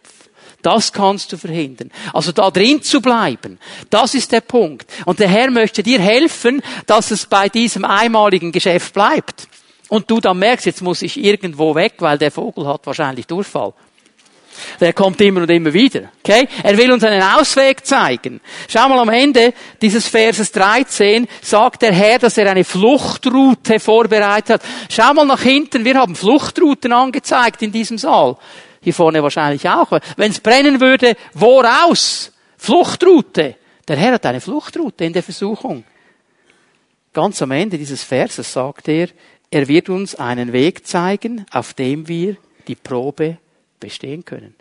Speaker 2: Das kannst du verhindern. Also da drin zu bleiben, das ist der Punkt. Und der Herr möchte dir helfen, dass es bei diesem einmaligen Geschäft bleibt. Und du dann merkst, jetzt muss ich irgendwo weg, weil der Vogel hat wahrscheinlich Durchfall. Der kommt immer und immer wieder. Okay? Er will uns einen Ausweg zeigen. Schau mal am Ende dieses Verses 13 sagt der Herr, dass er eine Fluchtroute vorbereitet hat. Schau mal nach hinten, wir haben Fluchtrouten angezeigt in diesem Saal. Hier vorne wahrscheinlich auch. Wenn es brennen würde, woraus? Fluchtroute. Der Herr hat eine Fluchtroute in der Versuchung. Ganz am Ende dieses Verses sagt er, er wird uns einen Weg zeigen, auf dem wir die Probe bestehen können.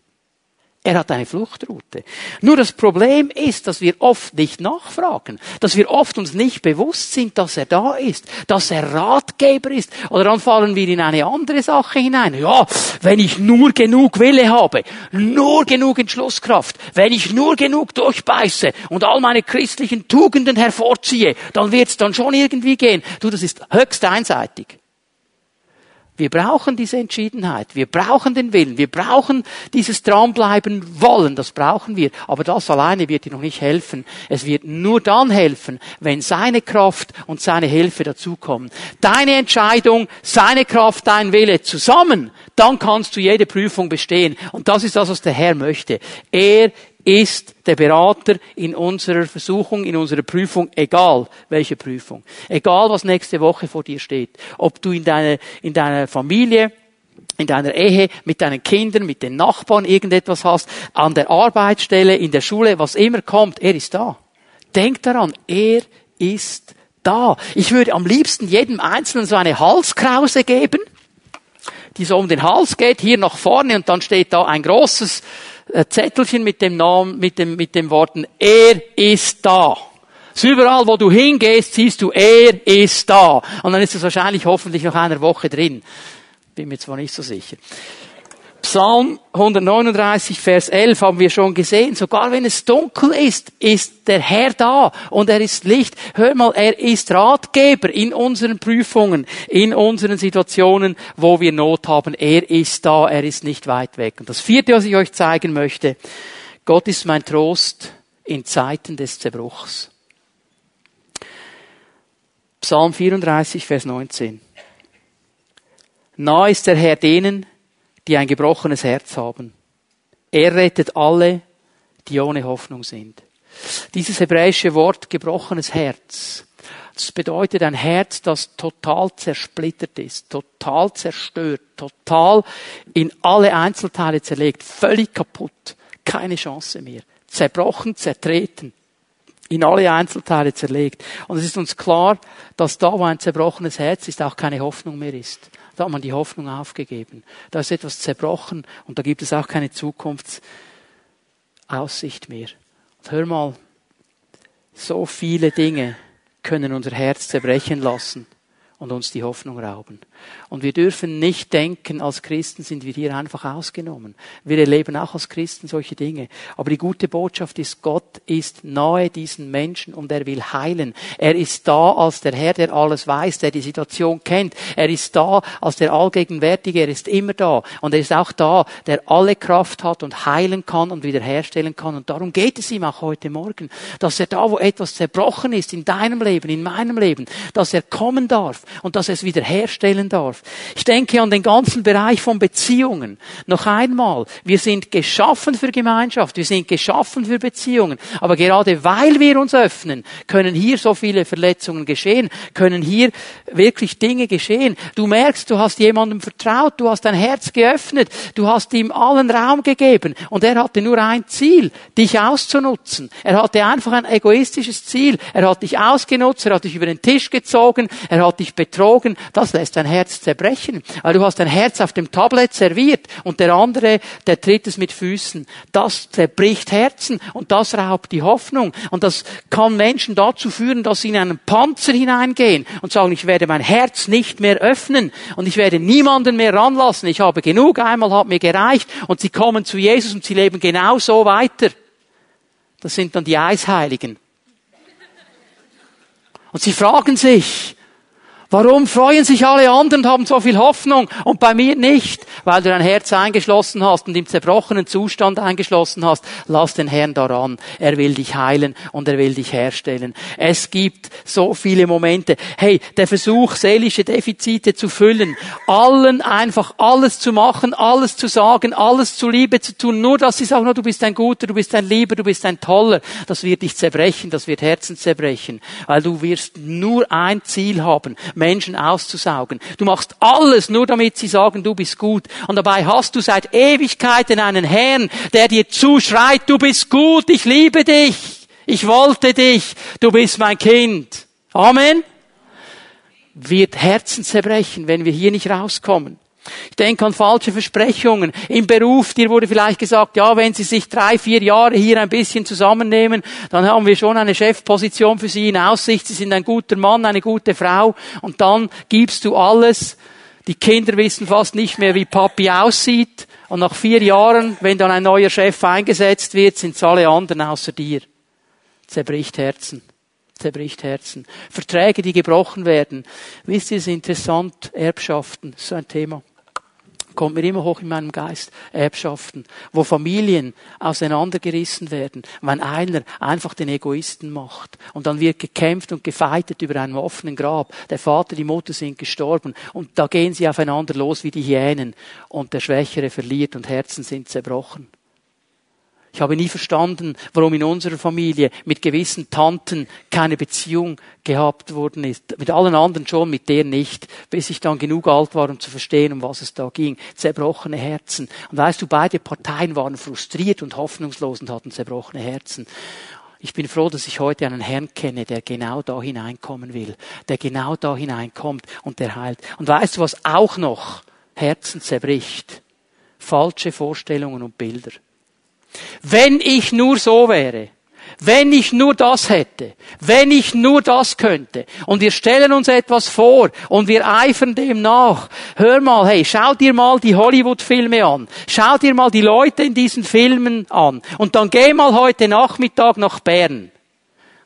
Speaker 2: Er hat eine Fluchtroute. Nur das Problem ist, dass wir oft nicht nachfragen, dass wir oft uns nicht bewusst sind, dass er da ist, dass er Ratgeber ist. Oder dann fallen wir in eine andere Sache hinein. Ja, wenn ich nur genug Wille habe, nur genug Entschlusskraft, wenn ich nur genug durchbeiße und all meine christlichen Tugenden hervorziehe, dann wird es dann schon irgendwie gehen. Du, das ist höchst einseitig. Wir brauchen diese Entschiedenheit. Wir brauchen den Willen. Wir brauchen dieses Dranbleiben wollen. Das brauchen wir. Aber das alleine wird dir noch nicht helfen. Es wird nur dann helfen, wenn seine Kraft und seine Hilfe dazukommen. Deine Entscheidung, seine Kraft, dein Wille zusammen. Dann kannst du jede Prüfung bestehen. Und das ist das, was der Herr möchte. Er ist der Berater in unserer Versuchung, in unserer Prüfung, egal welche Prüfung. Egal was nächste Woche vor dir steht. Ob du in deiner, in deiner Familie, in deiner Ehe, mit deinen Kindern, mit den Nachbarn irgendetwas hast, an der Arbeitsstelle, in der Schule, was immer kommt, er ist da. Denk daran, er ist da. Ich würde am liebsten jedem Einzelnen so eine Halskrause geben, die so um den Hals geht, hier nach vorne und dann steht da ein großes Zettelchen mit dem Namen, mit dem, mit dem Worten, er ist da. So überall, wo du hingehst, siehst du, er ist da. Und dann ist es wahrscheinlich hoffentlich noch einer Woche drin. Bin mir zwar nicht so sicher. Psalm 139, Vers 11 haben wir schon gesehen. Sogar wenn es dunkel ist, ist der Herr da und er ist Licht. Hör mal, er ist Ratgeber in unseren Prüfungen, in unseren Situationen, wo wir Not haben. Er ist da, er ist nicht weit weg. Und das vierte, was ich euch zeigen möchte, Gott ist mein Trost in Zeiten des Zerbruchs. Psalm 34, Vers 19. Nah ist der Herr denen, die ein gebrochenes Herz haben. Er rettet alle, die ohne Hoffnung sind. Dieses hebräische Wort gebrochenes Herz, das bedeutet ein Herz, das total zersplittert ist, total zerstört, total in alle Einzelteile zerlegt, völlig kaputt, keine Chance mehr, zerbrochen, zertreten, in alle Einzelteile zerlegt. Und es ist uns klar, dass da, wo ein zerbrochenes Herz ist, auch keine Hoffnung mehr ist. Da hat man die Hoffnung aufgegeben. Da ist etwas zerbrochen und da gibt es auch keine Zukunftsaussicht mehr. Und hör mal, so viele Dinge können unser Herz zerbrechen lassen. und uns die Hoffnung rauben. Und wir dürfen nicht denken, als Christen sind wir hier einfach ausgenommen. Wir erleben auch als Christen solche Dinge. Aber die gute Botschaft ist, Gott ist nahe diesen Menschen und er will heilen. Er ist da als der Herr, der alles weiß, der die Situation kennt. Er ist da als der Allgegenwärtige, er ist immer da. Und er ist auch da, der alle Kraft hat und heilen kann und wiederherstellen kann. Und darum geht es ihm auch heute Morgen, dass er da, wo etwas zerbrochen ist, in deinem Leben, in meinem Leben, dass er kommen darf und dass er es wiederherstellen darf. Ich denke an den ganzen Bereich von Beziehungen. Noch einmal, wir sind geschaffen für Gemeinschaft, wir sind geschaffen für Beziehungen. Aber gerade weil wir uns öffnen, können hier so viele Verletzungen geschehen, können hier wirklich Dinge geschehen. Du merkst, du hast jemandem vertraut, du hast dein Herz geöffnet, du hast ihm allen Raum gegeben und er hatte nur ein Ziel, dich auszunutzen. Er hatte einfach ein egoistisches Ziel. Er hat dich ausgenutzt, er hat dich über den Tisch gezogen, er hat dich betrogen. Das lässt dein Herz zerbrechen. Weil du hast dein Herz auf dem Tablet serviert und der andere, der tritt es mit Füßen. Das zerbricht Herzen und das raubt die Hoffnung. Und das kann Menschen dazu führen, dass sie in einen Panzer hineingehen und sagen, ich werde mein Herz nicht mehr öffnen und ich werde niemanden mehr ranlassen. Ich habe genug, einmal hat mir gereicht und sie kommen zu Jesus und sie leben genau so weiter. Das sind dann die Eisheiligen. Und sie fragen sich, Warum freuen sich alle anderen haben so viel Hoffnung und bei mir nicht? Weil du dein Herz eingeschlossen hast und im zerbrochenen Zustand eingeschlossen hast. Lass den Herrn daran. Er will dich heilen und er will dich herstellen. Es gibt so viele Momente. Hey, der Versuch, seelische Defizite zu füllen, allen einfach alles zu machen, alles zu sagen, alles zu Liebe zu tun, nur dass sie sagen, du bist ein Guter, du bist ein Lieber, du bist ein Toller. Das wird dich zerbrechen, das wird Herzen zerbrechen. Weil du wirst nur ein Ziel haben Menschen auszusaugen. Du machst alles nur damit sie sagen, du bist gut. Und dabei hast du seit Ewigkeiten einen Herrn, der dir zuschreit, du bist gut, ich liebe dich, ich wollte dich, du bist mein Kind. Amen. Wird Herzen zerbrechen, wenn wir hier nicht rauskommen. Ich denke an falsche Versprechungen. Im Beruf, dir wurde vielleicht gesagt, ja, wenn Sie sich drei, vier Jahre hier ein bisschen zusammennehmen, dann haben wir schon eine Chefposition für Sie in Aussicht. Sie sind ein guter Mann, eine gute Frau. Und dann gibst du alles. Die Kinder wissen fast nicht mehr, wie Papi aussieht. Und nach vier Jahren, wenn dann ein neuer Chef eingesetzt wird, sind es alle anderen außer dir. Zerbricht Herzen zerbricht Herzen. Verträge, die gebrochen werden. Wisst ihr, es ist interessant, Erbschaften, so ein Thema kommt mir immer hoch in meinem Geist, Erbschaften, wo Familien auseinandergerissen werden, wenn einer einfach den Egoisten macht. Und dann wird gekämpft und gefeitet über einem offenen Grab. Der Vater, die Mutter sind gestorben. Und da gehen sie aufeinander los wie die Hyänen. Und der Schwächere verliert und Herzen sind zerbrochen. Ich habe nie verstanden, warum in unserer Familie mit gewissen Tanten keine Beziehung gehabt worden ist. Mit allen anderen schon, mit der nicht. Bis ich dann genug alt war, um zu verstehen, um was es da ging. Zerbrochene Herzen. Und weißt du, beide Parteien waren frustriert und hoffnungslos und hatten zerbrochene Herzen. Ich bin froh, dass ich heute einen Herrn kenne, der genau da hineinkommen will, der genau da hineinkommt und der heilt. Und weißt du, was auch noch Herzen zerbricht? Falsche Vorstellungen und Bilder. Wenn ich nur so wäre, wenn ich nur das hätte, wenn ich nur das könnte, und wir stellen uns etwas vor und wir eifern dem nach. Hör mal, hey, schau dir mal die Hollywood-Filme an. Schau dir mal die Leute in diesen Filmen an. Und dann geh mal heute Nachmittag nach Bern.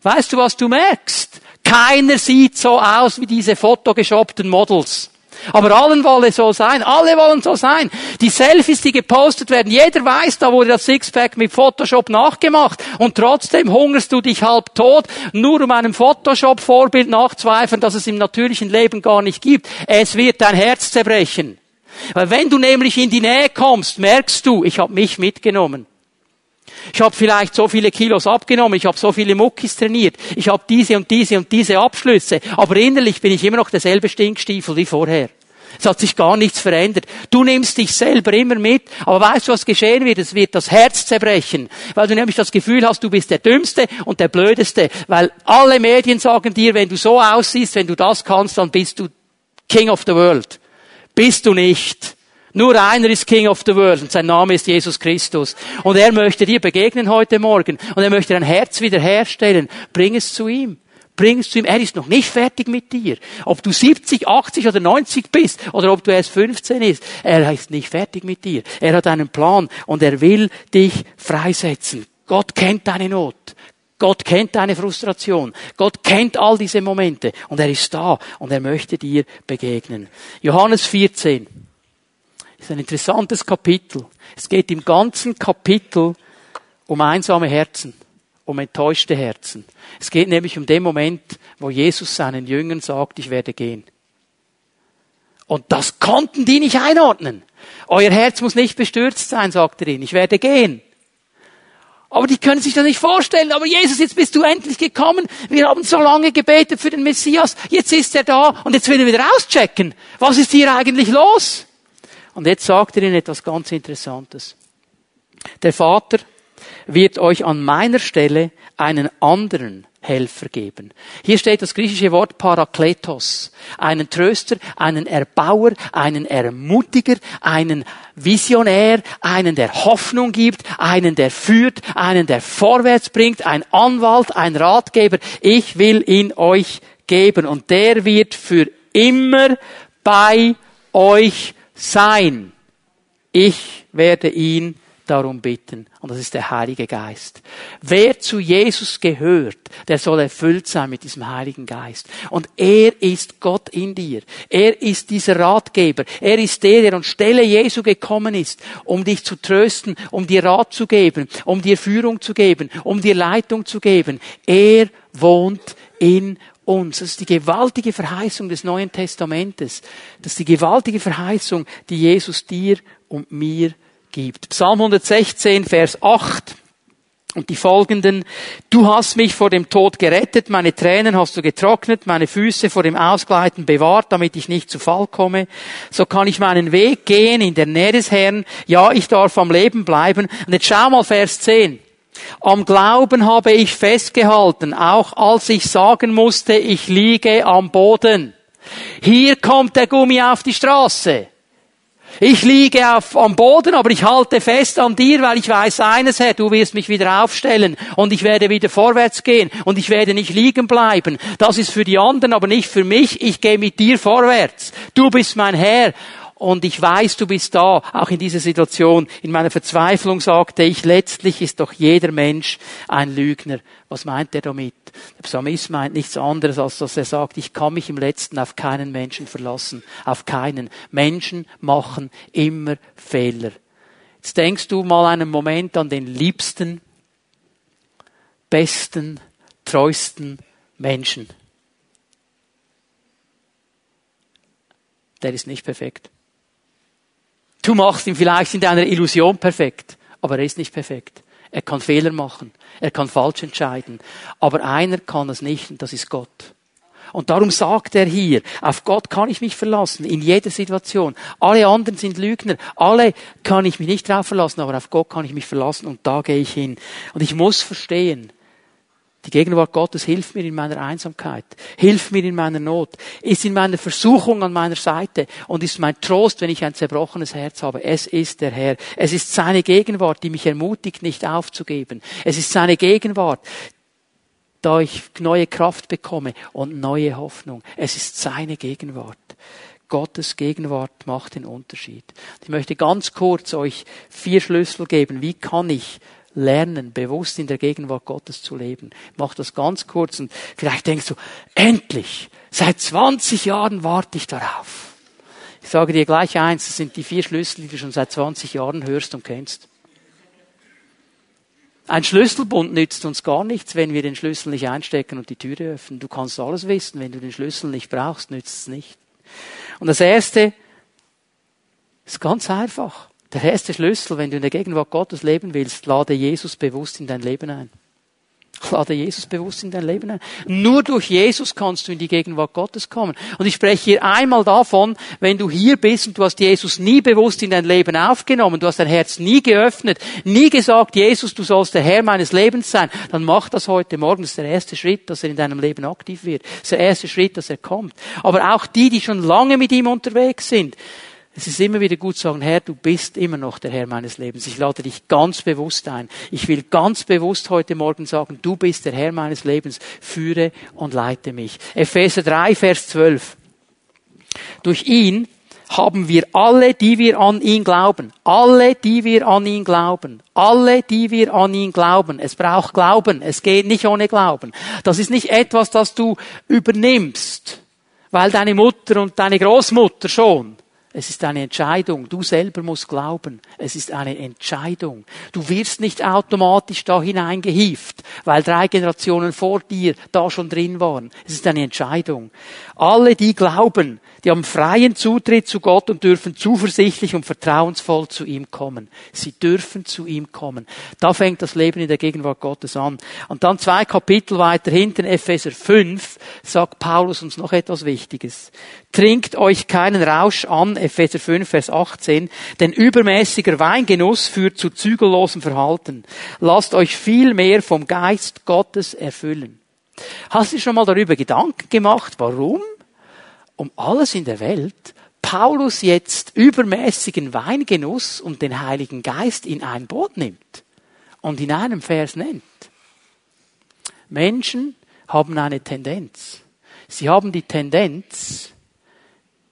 Speaker 2: Weißt du, was du merkst? Keiner sieht so aus wie diese fotogeshoppten Models. Aber allen wolle so sein. Alle wollen so sein. Die Selfies, die gepostet werden, jeder weiß, da wurde das Sixpack mit Photoshop nachgemacht. Und trotzdem hungerst du dich halb tot, nur um einem Photoshop-Vorbild nachzueifern, das es im natürlichen Leben gar nicht gibt. Es wird dein Herz zerbrechen. Weil wenn du nämlich in die Nähe kommst, merkst du, ich habe mich mitgenommen. Ich habe vielleicht so viele Kilos abgenommen, ich habe so viele Muckis trainiert, ich habe diese und diese und diese Abschlüsse, aber innerlich bin ich immer noch derselbe Stinkstiefel wie vorher. Es hat sich gar nichts verändert. Du nimmst dich selber immer mit, aber weißt du, was geschehen wird? Es wird das Herz zerbrechen, weil du nämlich das Gefühl hast, du bist der Dümmste und der Blödeste, weil alle Medien sagen dir, wenn du so aussiehst, wenn du das kannst, dann bist du King of the World. Bist du nicht. Nur einer ist King of the World und sein Name ist Jesus Christus. Und er möchte dir begegnen heute Morgen und er möchte dein Herz wiederherstellen. Bring es zu ihm. bring es zu ihm. Er ist noch nicht fertig mit dir. Ob du 70, 80 oder 90 bist oder ob du erst 15 ist, er ist nicht fertig mit dir. Er hat einen Plan und er will dich freisetzen. Gott kennt deine Not. Gott kennt deine Frustration. Gott kennt all diese Momente und er ist da und er möchte dir begegnen. Johannes 14 ist ein interessantes Kapitel. Es geht im ganzen Kapitel um einsame Herzen, um enttäuschte Herzen. Es geht nämlich um den Moment, wo Jesus seinen Jüngern sagt, ich werde gehen. Und das konnten die nicht einordnen. Euer Herz muss nicht bestürzt sein, sagt er ihnen. Ich werde gehen. Aber die können sich das nicht vorstellen. Aber Jesus, jetzt bist du endlich gekommen. Wir haben so lange gebetet für den Messias. Jetzt ist er da und jetzt will er wieder auschecken. Was ist hier eigentlich los? Und jetzt sagt er ihnen etwas ganz Interessantes. Der Vater wird euch an meiner Stelle einen anderen Helfer geben. Hier steht das griechische Wort Parakletos. Einen Tröster, einen Erbauer, einen Ermutiger, einen Visionär, einen, der Hoffnung gibt, einen, der führt, einen, der vorwärts bringt, ein Anwalt, ein Ratgeber. Ich will ihn euch geben und der wird für immer bei euch sein. Ich werde ihn darum bitten. Und das ist der Heilige Geist. Wer zu Jesus gehört, der soll erfüllt sein mit diesem Heiligen Geist. Und er ist Gott in dir. Er ist dieser Ratgeber. Er ist der, der anstelle Jesu gekommen ist, um dich zu trösten, um dir Rat zu geben, um dir Führung zu geben, um dir Leitung zu geben. Er wohnt in uns. Das ist die gewaltige Verheißung des Neuen Testamentes. Das ist die gewaltige Verheißung, die Jesus dir und mir gibt. Psalm 116, Vers 8 und die folgenden. Du hast mich vor dem Tod gerettet, meine Tränen hast du getrocknet, meine Füße vor dem Ausgleiten bewahrt, damit ich nicht zu Fall komme. So kann ich meinen Weg gehen in der Nähe des Herrn. Ja, ich darf am Leben bleiben. Und jetzt schau mal Vers 10. Am Glauben habe ich festgehalten, auch als ich sagen musste, ich liege am Boden. Hier kommt der Gummi auf die Straße. Ich liege auf, am Boden, aber ich halte fest an dir, weil ich weiß eines, Herr, du wirst mich wieder aufstellen und ich werde wieder vorwärts gehen und ich werde nicht liegen bleiben. Das ist für die anderen, aber nicht für mich. Ich gehe mit dir vorwärts. Du bist mein Herr und ich weiß, du bist da, auch in dieser Situation. In meiner Verzweiflung sagte ich, letztlich ist doch jeder Mensch ein Lügner. Was meint er damit? Der Psalmist meint nichts anderes, als dass er sagt, ich kann mich im Letzten auf keinen Menschen verlassen. Auf keinen. Menschen machen immer Fehler. Jetzt denkst du mal einen Moment an den liebsten, besten, treuesten Menschen. Der ist nicht perfekt. Du machst ihn vielleicht in deiner Illusion perfekt, aber er ist nicht perfekt. Er kann Fehler machen, er kann falsch entscheiden, aber einer kann es nicht und das ist Gott. Und darum sagt er hier, auf Gott kann ich mich verlassen, in jeder Situation. Alle anderen sind Lügner, alle kann ich mich nicht drauf verlassen, aber auf Gott kann ich mich verlassen und da gehe ich hin. Und ich muss verstehen, die Gegenwart Gottes hilft mir in meiner Einsamkeit, hilft mir in meiner Not, ist in meiner Versuchung an meiner Seite und ist mein Trost, wenn ich ein zerbrochenes Herz habe. Es ist der Herr. Es ist seine Gegenwart, die mich ermutigt, nicht aufzugeben. Es ist seine Gegenwart, da ich neue Kraft bekomme und neue Hoffnung. Es ist seine Gegenwart. Gottes Gegenwart macht den Unterschied. Ich möchte ganz kurz euch vier Schlüssel geben. Wie kann ich lernen, bewusst in der Gegenwart Gottes zu leben. Ich mach das ganz kurz und vielleicht denkst du, endlich, seit 20 Jahren warte ich darauf. Ich sage dir gleich eins, das sind die vier Schlüssel, die du schon seit 20 Jahren hörst und kennst. Ein Schlüsselbund nützt uns gar nichts, wenn wir den Schlüssel nicht einstecken und die Türe öffnen. Du kannst alles wissen, wenn du den Schlüssel nicht brauchst, nützt es nicht. Und das erste ist ganz einfach. Der erste Schlüssel, wenn du in der Gegenwart Gottes leben willst, lade Jesus bewusst in dein Leben ein. Lade Jesus bewusst in dein Leben ein. Nur durch Jesus kannst du in die Gegenwart Gottes kommen. Und ich spreche hier einmal davon, wenn du hier bist und du hast Jesus nie bewusst in dein Leben aufgenommen, du hast dein Herz nie geöffnet, nie gesagt, Jesus, du sollst der Herr meines Lebens sein, dann mach das heute Morgen. Das ist der erste Schritt, dass er in deinem Leben aktiv wird. Das ist der erste Schritt, dass er kommt. Aber auch die, die schon lange mit ihm unterwegs sind, Es ist immer wieder gut zu sagen, Herr, du bist immer noch der Herr meines Lebens. Ich lade dich ganz bewusst ein. Ich will ganz bewusst heute Morgen sagen, du bist der Herr meines Lebens. Führe und leite mich. Epheser 3, Vers 12. Durch ihn haben wir alle, die wir an ihn glauben, alle, die wir an ihn glauben, alle, die wir an ihn glauben. Es braucht Glauben. Es geht nicht ohne Glauben. Das ist nicht etwas, das du übernimmst, weil deine Mutter und deine Großmutter schon es ist eine Entscheidung. Du selber musst glauben. Es ist eine Entscheidung. Du wirst nicht automatisch da hineingehieft, weil drei Generationen vor dir da schon drin waren. Es ist eine Entscheidung. Alle, die glauben, die haben freien Zutritt zu Gott und dürfen zuversichtlich und vertrauensvoll zu ihm kommen. Sie dürfen zu ihm kommen. Da fängt das Leben in der Gegenwart Gottes an. Und dann zwei Kapitel weiter hinten, Epheser 5, sagt Paulus uns noch etwas Wichtiges. Trinkt euch keinen Rausch an, Epheser 5, Vers 18, denn übermäßiger Weingenuss führt zu zügellosem Verhalten. Lasst euch viel mehr vom Geist Gottes erfüllen. Hast du schon mal darüber Gedanken gemacht, warum? um alles in der Welt Paulus jetzt übermäßigen Weingenuss und den Heiligen Geist in ein Boot nimmt und in einem Vers nennt. Menschen haben eine Tendenz. Sie haben die Tendenz,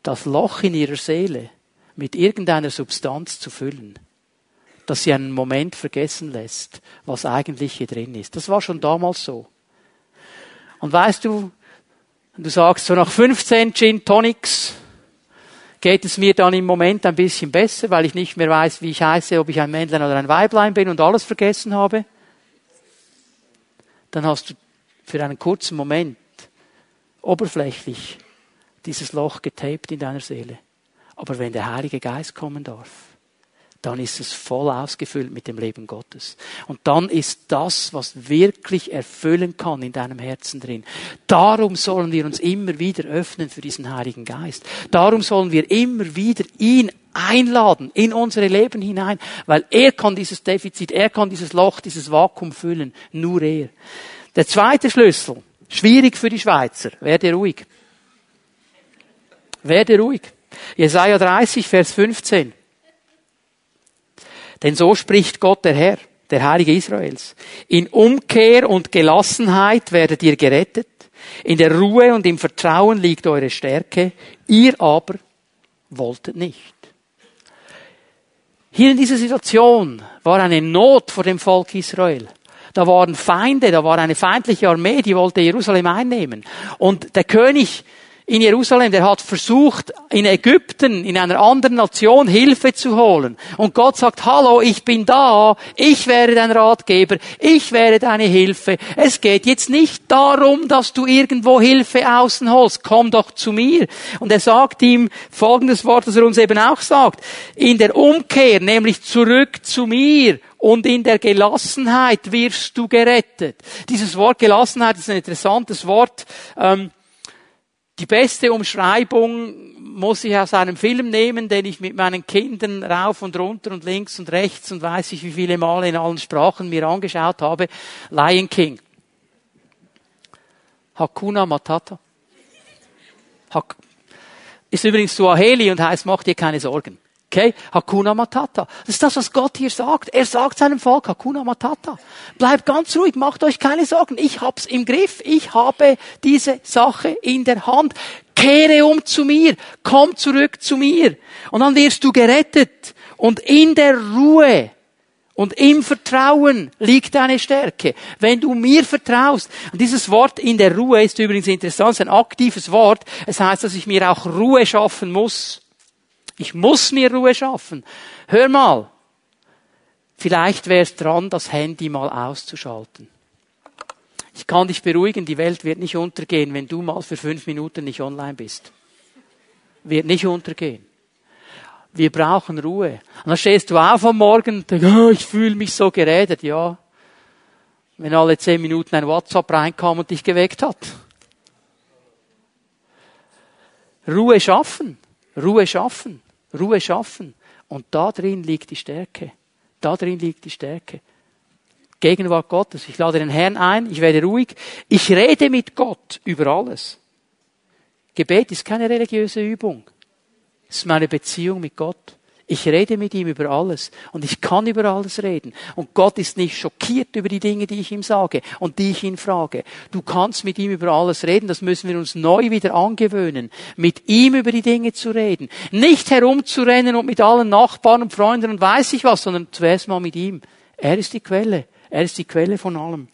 Speaker 2: das Loch in ihrer Seele mit irgendeiner Substanz zu füllen, dass sie einen Moment vergessen lässt, was eigentlich hier drin ist. Das war schon damals so. Und weißt du, du sagst, so nach 15 Gin Tonics geht es mir dann im Moment ein bisschen besser, weil ich nicht mehr weiß, wie ich heiße, ob ich ein Männlein oder ein Weiblein bin und alles vergessen habe. Dann hast du für einen kurzen Moment oberflächlich dieses Loch getaped in deiner Seele. Aber wenn der Heilige Geist kommen darf, dann ist es voll ausgefüllt mit dem Leben Gottes. Und dann ist das, was wirklich erfüllen kann in deinem Herzen drin. Darum sollen wir uns immer wieder öffnen für diesen Heiligen Geist. Darum sollen wir immer wieder ihn einladen in unsere Leben hinein, weil er kann dieses Defizit, er kann dieses Loch, dieses Vakuum füllen. Nur er. Der zweite Schlüssel, schwierig für die Schweizer, werde ruhig. Werde ruhig. Jesaja 30, Vers 15. Denn so spricht Gott der Herr, der Heilige Israels. In Umkehr und Gelassenheit werdet ihr gerettet. In der Ruhe und im Vertrauen liegt eure Stärke. Ihr aber wolltet nicht. Hier in dieser Situation war eine Not vor dem Volk Israel. Da waren Feinde, da war eine feindliche Armee, die wollte Jerusalem einnehmen. Und der König in Jerusalem, der hat versucht, in Ägypten, in einer anderen Nation Hilfe zu holen. Und Gott sagt, hallo, ich bin da, ich wäre dein Ratgeber, ich wäre deine Hilfe. Es geht jetzt nicht darum, dass du irgendwo Hilfe außen holst, komm doch zu mir. Und er sagt ihm folgendes Wort, das er uns eben auch sagt, in der Umkehr, nämlich zurück zu mir und in der Gelassenheit wirst du gerettet. Dieses Wort Gelassenheit ist ein interessantes Wort. Ähm, die beste Umschreibung muss ich aus einem Film nehmen, den ich mit meinen Kindern rauf und runter und links und rechts und weiß ich wie viele Male in allen Sprachen mir angeschaut habe. Lion King. Hakuna Matata. Hak ist übrigens Suaheli und heißt, mach dir keine Sorgen. Okay? Hakuna Matata. Das ist das, was Gott hier sagt. Er sagt seinem Volk Hakuna Matata. Bleibt ganz ruhig, macht euch keine Sorgen. Ich hab's im Griff. Ich habe diese Sache in der Hand. Kehre um zu mir. Komm zurück zu mir. Und dann wirst du gerettet. Und in der Ruhe und im Vertrauen liegt deine Stärke. Wenn du mir vertraust, und dieses Wort in der Ruhe ist übrigens interessant, es ist ein aktives Wort. Es heißt, dass ich mir auch Ruhe schaffen muss. Ich muss mir Ruhe schaffen. Hör mal, vielleicht wäre es dran, das Handy mal auszuschalten. Ich kann dich beruhigen, die Welt wird nicht untergehen, wenn du mal für fünf Minuten nicht online bist. Wird nicht untergehen. Wir brauchen Ruhe. Und dann stehst du auf am Morgen und denkst, oh, ich fühle mich so gerädert. Ja, wenn alle zehn Minuten ein WhatsApp reinkam und dich geweckt hat. Ruhe schaffen. Ruhe schaffen. Ruhe schaffen. Und da drin liegt die Stärke. Da drin liegt die Stärke. Gegenwart Gottes. Ich lade den Herrn ein, ich werde ruhig. Ich rede mit Gott über alles. Gebet ist keine religiöse Übung. Das ist meine Beziehung mit Gott. Ich rede mit ihm über alles und ich kann über alles reden. Und Gott ist nicht schockiert über die Dinge, die ich ihm sage und die ich ihn frage. Du kannst mit ihm über alles reden, das müssen wir uns neu wieder angewöhnen, mit ihm über die Dinge zu reden. Nicht herumzurennen und mit allen Nachbarn und Freunden und weiß ich was, sondern zuerst mal mit ihm. Er ist die Quelle. Er ist die Quelle von allem.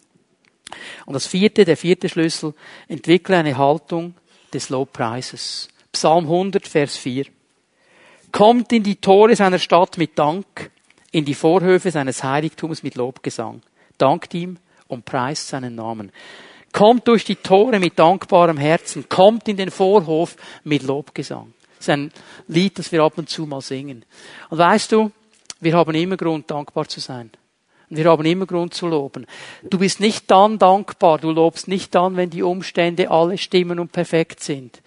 Speaker 2: Und das vierte, der vierte Schlüssel, entwickle eine Haltung des Lobpreises. Psalm 100, Vers 4. Kommt in die Tore seiner Stadt mit Dank, in die Vorhöfe seines Heiligtums mit Lobgesang. Dankt ihm und preist seinen Namen. Kommt durch die Tore mit dankbarem Herzen, kommt in den Vorhof mit Lobgesang. Das ist ein Lied, das wir ab und zu mal singen. Und weißt du, wir haben immer Grund, dankbar zu sein. Und wir haben immer Grund zu loben. Du bist nicht dann dankbar, du lobst nicht dann, wenn die Umstände alle stimmen und perfekt sind.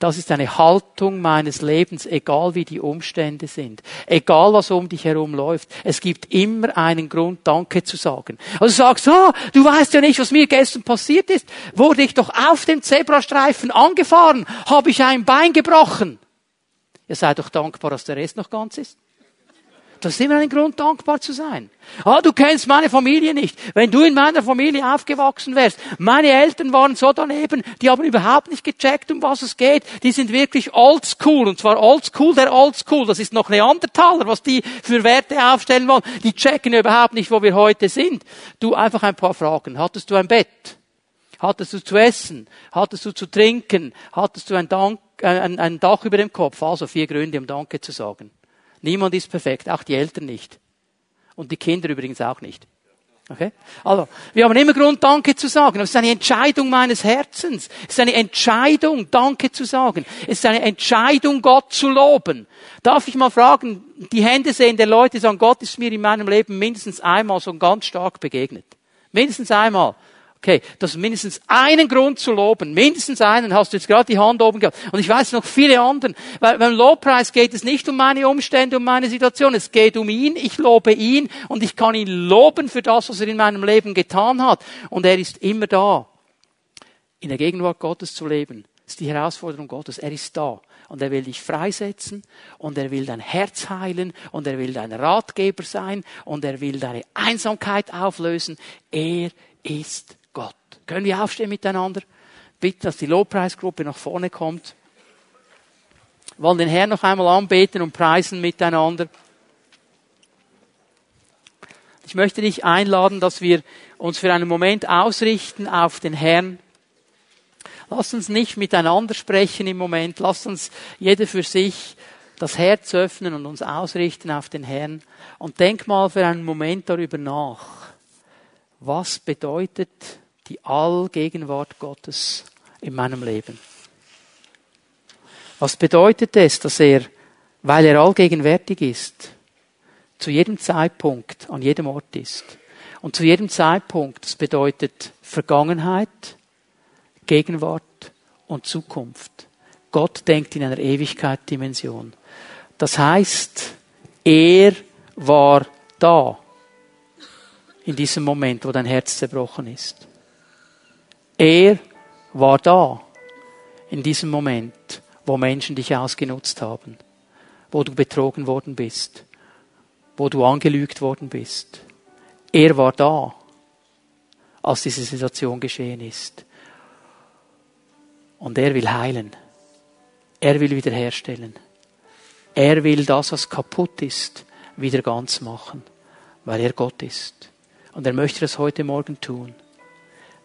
Speaker 2: Das ist eine Haltung meines Lebens, egal wie die Umstände sind. Egal was um dich herum läuft. Es gibt immer einen Grund, Danke zu sagen. Also du sagst, ah, du weißt ja nicht, was mir gestern passiert ist. Wurde ich doch auf dem Zebrastreifen angefahren, habe ich ein Bein gebrochen. Ihr seid doch dankbar, dass der Rest noch ganz ist. Das ist immer ein Grund, dankbar zu sein. Ah, du kennst meine Familie nicht. Wenn du in meiner Familie aufgewachsen wärst, meine Eltern waren so daneben, die haben überhaupt nicht gecheckt, um was es geht. Die sind wirklich oldschool. Und zwar oldschool der oldschool. Das ist noch Neandertaler, was die für Werte aufstellen wollen. Die checken überhaupt nicht, wo wir heute sind. Du, einfach ein paar Fragen. Hattest du ein Bett? Hattest du zu essen? Hattest du zu trinken? Hattest du ein, Dank, äh, ein, ein Dach über dem Kopf? Also vier Gründe, um Danke zu sagen. Niemand ist perfekt, auch die Eltern nicht. Und die Kinder übrigens auch nicht. Okay? Also, wir haben immer Grund, Danke zu sagen. Aber es ist eine Entscheidung meines Herzens. Es ist eine Entscheidung, Danke zu sagen. Es ist eine Entscheidung, Gott zu loben. Darf ich mal fragen, die Hände sehen der Leute, sagen, Gott ist mir in meinem Leben mindestens einmal so ganz stark begegnet. Mindestens einmal. Okay, das ist mindestens einen Grund zu loben. Mindestens einen hast du jetzt gerade die Hand oben gehabt. Und ich weiß noch viele anderen. Weil beim Lobpreis geht es nicht um meine Umstände, um meine Situation. Es geht um ihn. Ich lobe ihn und ich kann ihn loben für das, was er in meinem Leben getan hat. Und er ist immer da. In der Gegenwart Gottes zu leben, ist die Herausforderung Gottes. Er ist da. Und er will dich freisetzen und er will dein Herz heilen und er will dein Ratgeber sein und er will deine Einsamkeit auflösen. Er ist Gott. Können wir aufstehen miteinander? Bitte, dass die Lobpreisgruppe nach vorne kommt. Wir wollen den Herrn noch einmal anbeten und preisen miteinander. Ich möchte dich einladen, dass wir uns für einen Moment ausrichten auf den Herrn. Lass uns nicht miteinander sprechen im Moment. Lass uns jeder für sich das Herz öffnen und uns ausrichten auf den Herrn. Und denk mal für einen Moment darüber nach. Was bedeutet die Allgegenwart Gottes in meinem Leben? Was bedeutet es, dass er, weil er allgegenwärtig ist, zu jedem Zeitpunkt an jedem Ort ist? Und zu jedem Zeitpunkt, das bedeutet Vergangenheit, Gegenwart und Zukunft. Gott denkt in einer Ewigkeit-Dimension. Das heißt, er war da in diesem Moment, wo dein Herz zerbrochen ist. Er war da in diesem Moment, wo Menschen dich ausgenutzt haben, wo du betrogen worden bist, wo du angelügt worden bist. Er war da, als diese Situation geschehen ist. Und er will heilen. Er will wiederherstellen. Er will das, was kaputt ist, wieder ganz machen, weil er Gott ist. Und er möchte das heute Morgen tun.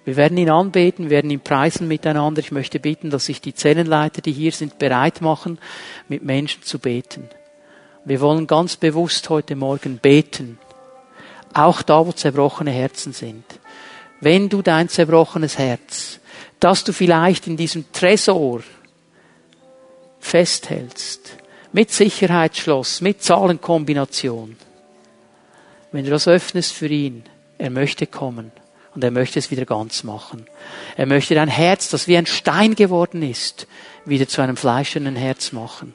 Speaker 2: Wir werden ihn anbeten, werden ihn preisen miteinander. Ich möchte bitten, dass sich die Zellenleiter, die hier sind, bereit machen, mit Menschen zu beten. Wir wollen ganz bewusst heute Morgen beten. Auch da, wo zerbrochene Herzen sind. Wenn du dein zerbrochenes Herz, das du vielleicht in diesem Tresor festhältst, mit Sicherheitsschloss, mit Zahlenkombination, wenn du das öffnest für ihn, er möchte kommen und er möchte es wieder ganz machen. Er möchte dein Herz, das wie ein Stein geworden ist, wieder zu einem fleischenden Herz machen.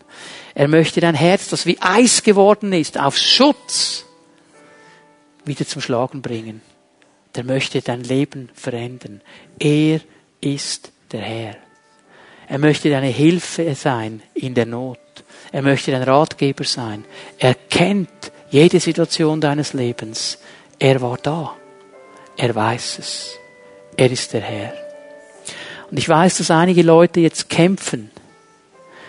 Speaker 2: Er möchte dein Herz, das wie Eis geworden ist, auf Schutz, wieder zum Schlagen bringen. Der möchte dein Leben verändern. Er ist der Herr.
Speaker 1: Er möchte deine Hilfe sein in der Not. Er möchte dein Ratgeber sein. Er kennt jede Situation deines Lebens. Er war da. Er weiß es. Er ist der Herr. Und ich weiß, dass einige Leute jetzt kämpfen.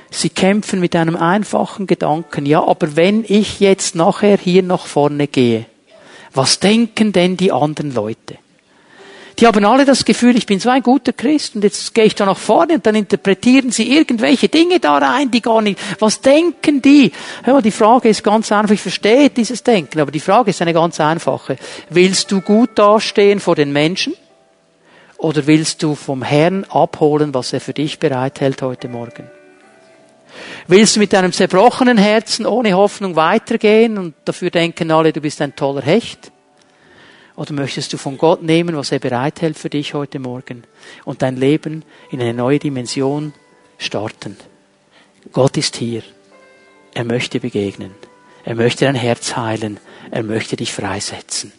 Speaker 1: Sie kämpfen mit einem einfachen Gedanken. Ja, aber wenn ich jetzt nachher hier nach vorne gehe, was denken denn die anderen Leute? Die haben alle das Gefühl, ich bin so ein guter Christ und jetzt gehe ich da nach vorne und dann interpretieren sie irgendwelche Dinge da rein, die gar nicht, was denken die? Hör mal, die Frage ist ganz einfach, ich verstehe dieses Denken, aber die Frage ist eine ganz einfache. Willst du gut dastehen vor den Menschen? Oder willst du vom Herrn abholen, was er für dich bereithält heute Morgen? Willst du mit deinem zerbrochenen Herzen ohne Hoffnung weitergehen und dafür denken alle, du bist ein toller Hecht? Oder möchtest du von Gott nehmen, was er bereithält für dich heute Morgen und dein Leben in eine neue Dimension starten? Gott ist hier. Er möchte begegnen. Er möchte dein Herz heilen. Er möchte dich freisetzen.